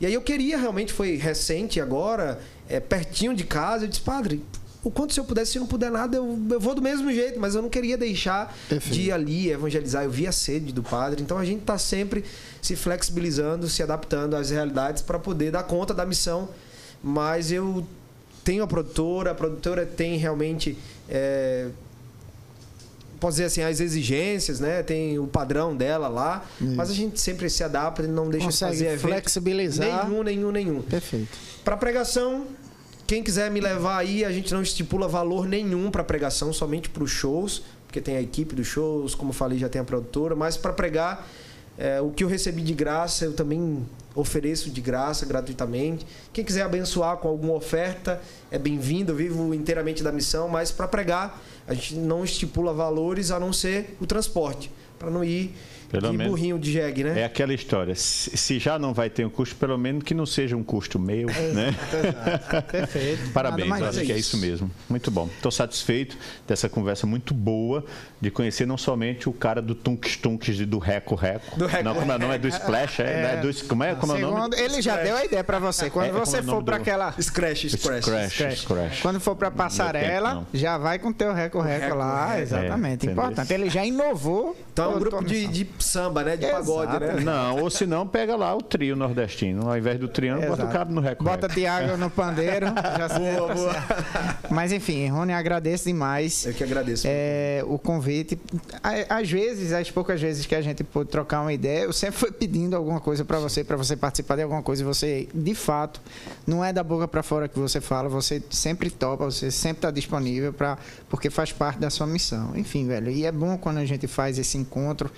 E aí eu queria realmente, foi recente agora, é, pertinho de casa, eu disse, padre, o quanto se eu pudesse, se não puder nada, eu, eu vou do mesmo jeito, mas eu não queria deixar Perfeito. de ir ali evangelizar. Eu vi a sede do padre, então a gente está sempre se flexibilizando, se adaptando às realidades para poder dar conta da missão. Mas eu tenho a produtora, a produtora tem realmente. É, posso dizer assim, as exigências, né? Tem o padrão dela lá, Isso. mas a gente sempre se adapta e não deixa Consegue de fazer flexibilizar. Nenhum, nenhum, nenhum. Perfeito. Para pregação, quem quiser me levar aí, a gente não estipula valor nenhum para pregação, somente para os shows, porque tem a equipe dos shows, como falei, já tem a produtora, mas para pregar, é, o que eu recebi de graça, eu também ofereço de graça, gratuitamente. Quem quiser abençoar com alguma oferta, é bem-vindo. Eu vivo inteiramente da missão, mas para pregar, a gente não estipula valores a não ser o transporte, para não ir pelo de menos, burrinho de jegue, né? É aquela história. Se, já não vai ter um custo, pelo menos que não seja um custo meu, é, né? Perfeito. Parabéns, acho é que é isso mesmo. Muito bom. Estou satisfeito dessa conversa muito boa, de conhecer não somente o cara do Tunks Tunks do Reco Reco. Do Reco. Não, como é o nome? É do Splash? É, é. Né? do, como é, como é o nome? Ele já deu a ideia para você. Quando é, você é for para aquela... Scratch, Scratch. Scratch, Scratch. Scratch. Quando for para passarela, tempo, já vai com o teu Reco Reco lá. Exatamente. Importante. Ele já inovou. Então, é um grupo de, de samba, né? De pagode, né? Não, ou se não, pega lá o trio nordestino. Ao invés do triângulo, bota o cabo no recorde. Bota Tiago no pandeiro. já boa, boa. Mas enfim, Rony, agradeço demais. Eu que agradeço. É, o convite. Às vezes, as poucas vezes que a gente pôde trocar uma ideia, eu sempre fui pedindo alguma coisa para você, para você participar de alguma coisa. E você, de fato, não é da boca para fora que você fala, você sempre topa, você sempre está disponível para porque faz parte da sua missão. Enfim, velho. E é bom quando a gente faz esse encontro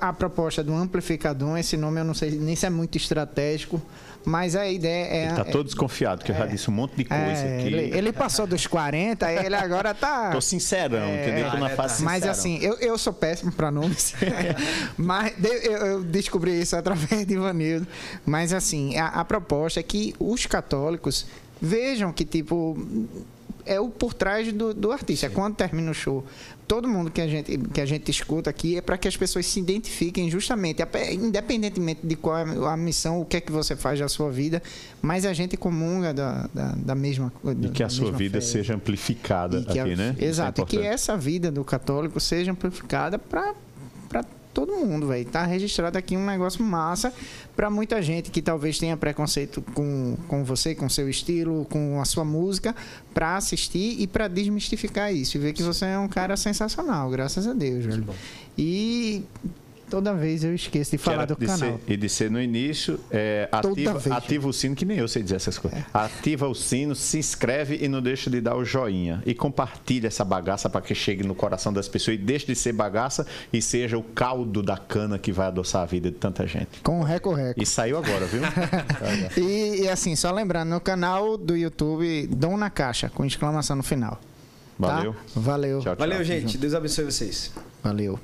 a proposta do amplificador, esse nome eu não sei nem se é muito estratégico, mas a ideia é. Ele está todo desconfiado, que eu já é. disse um monte de coisa é, aqui. Ele, ele, passou dos 40, ele agora está. Tô sincerão, é, entendeu? Tô na fase Mas assim, eu, eu sou péssimo para nomes, mas eu, eu, descobri isso através de Ivanildo. Mas assim, a, a proposta é que os católicos vejam que, tipo é o por trás do, do artista. Sim. Quando termina o show, todo mundo que a gente, que a gente escuta aqui é para que as pessoas se identifiquem justamente, independentemente de qual é a missão, o que é que você faz da sua vida, mas a gente comunga da, da, da mesma coisa. E que a sua vida seja amplificada aqui, a, né? Exato, é e que essa vida do católico seja amplificada para todo mundo, velho. Tá registrado aqui um negócio massa para muita gente que talvez tenha preconceito com, com você, com seu estilo, com a sua música, para assistir e para desmistificar isso e ver que você é um cara sensacional, graças a Deus, velho. E Toda vez eu esqueço de falar do de canal. Ser, e de ser no início, é, ativa, ativa o sino, que nem eu sei dizer essas coisas. É. Ativa o sino, se inscreve e não deixa de dar o joinha. E compartilha essa bagaça para que chegue no coração das pessoas e deixe de ser bagaça e seja o caldo da cana que vai adoçar a vida de tanta gente. Com o. E saiu agora, viu? e, e, assim, só lembrando, no canal do YouTube, Dom na Caixa, com exclamação no final. Valeu. Tá? Valeu. Tchau, tchau. Valeu, gente. Deus abençoe vocês. Valeu.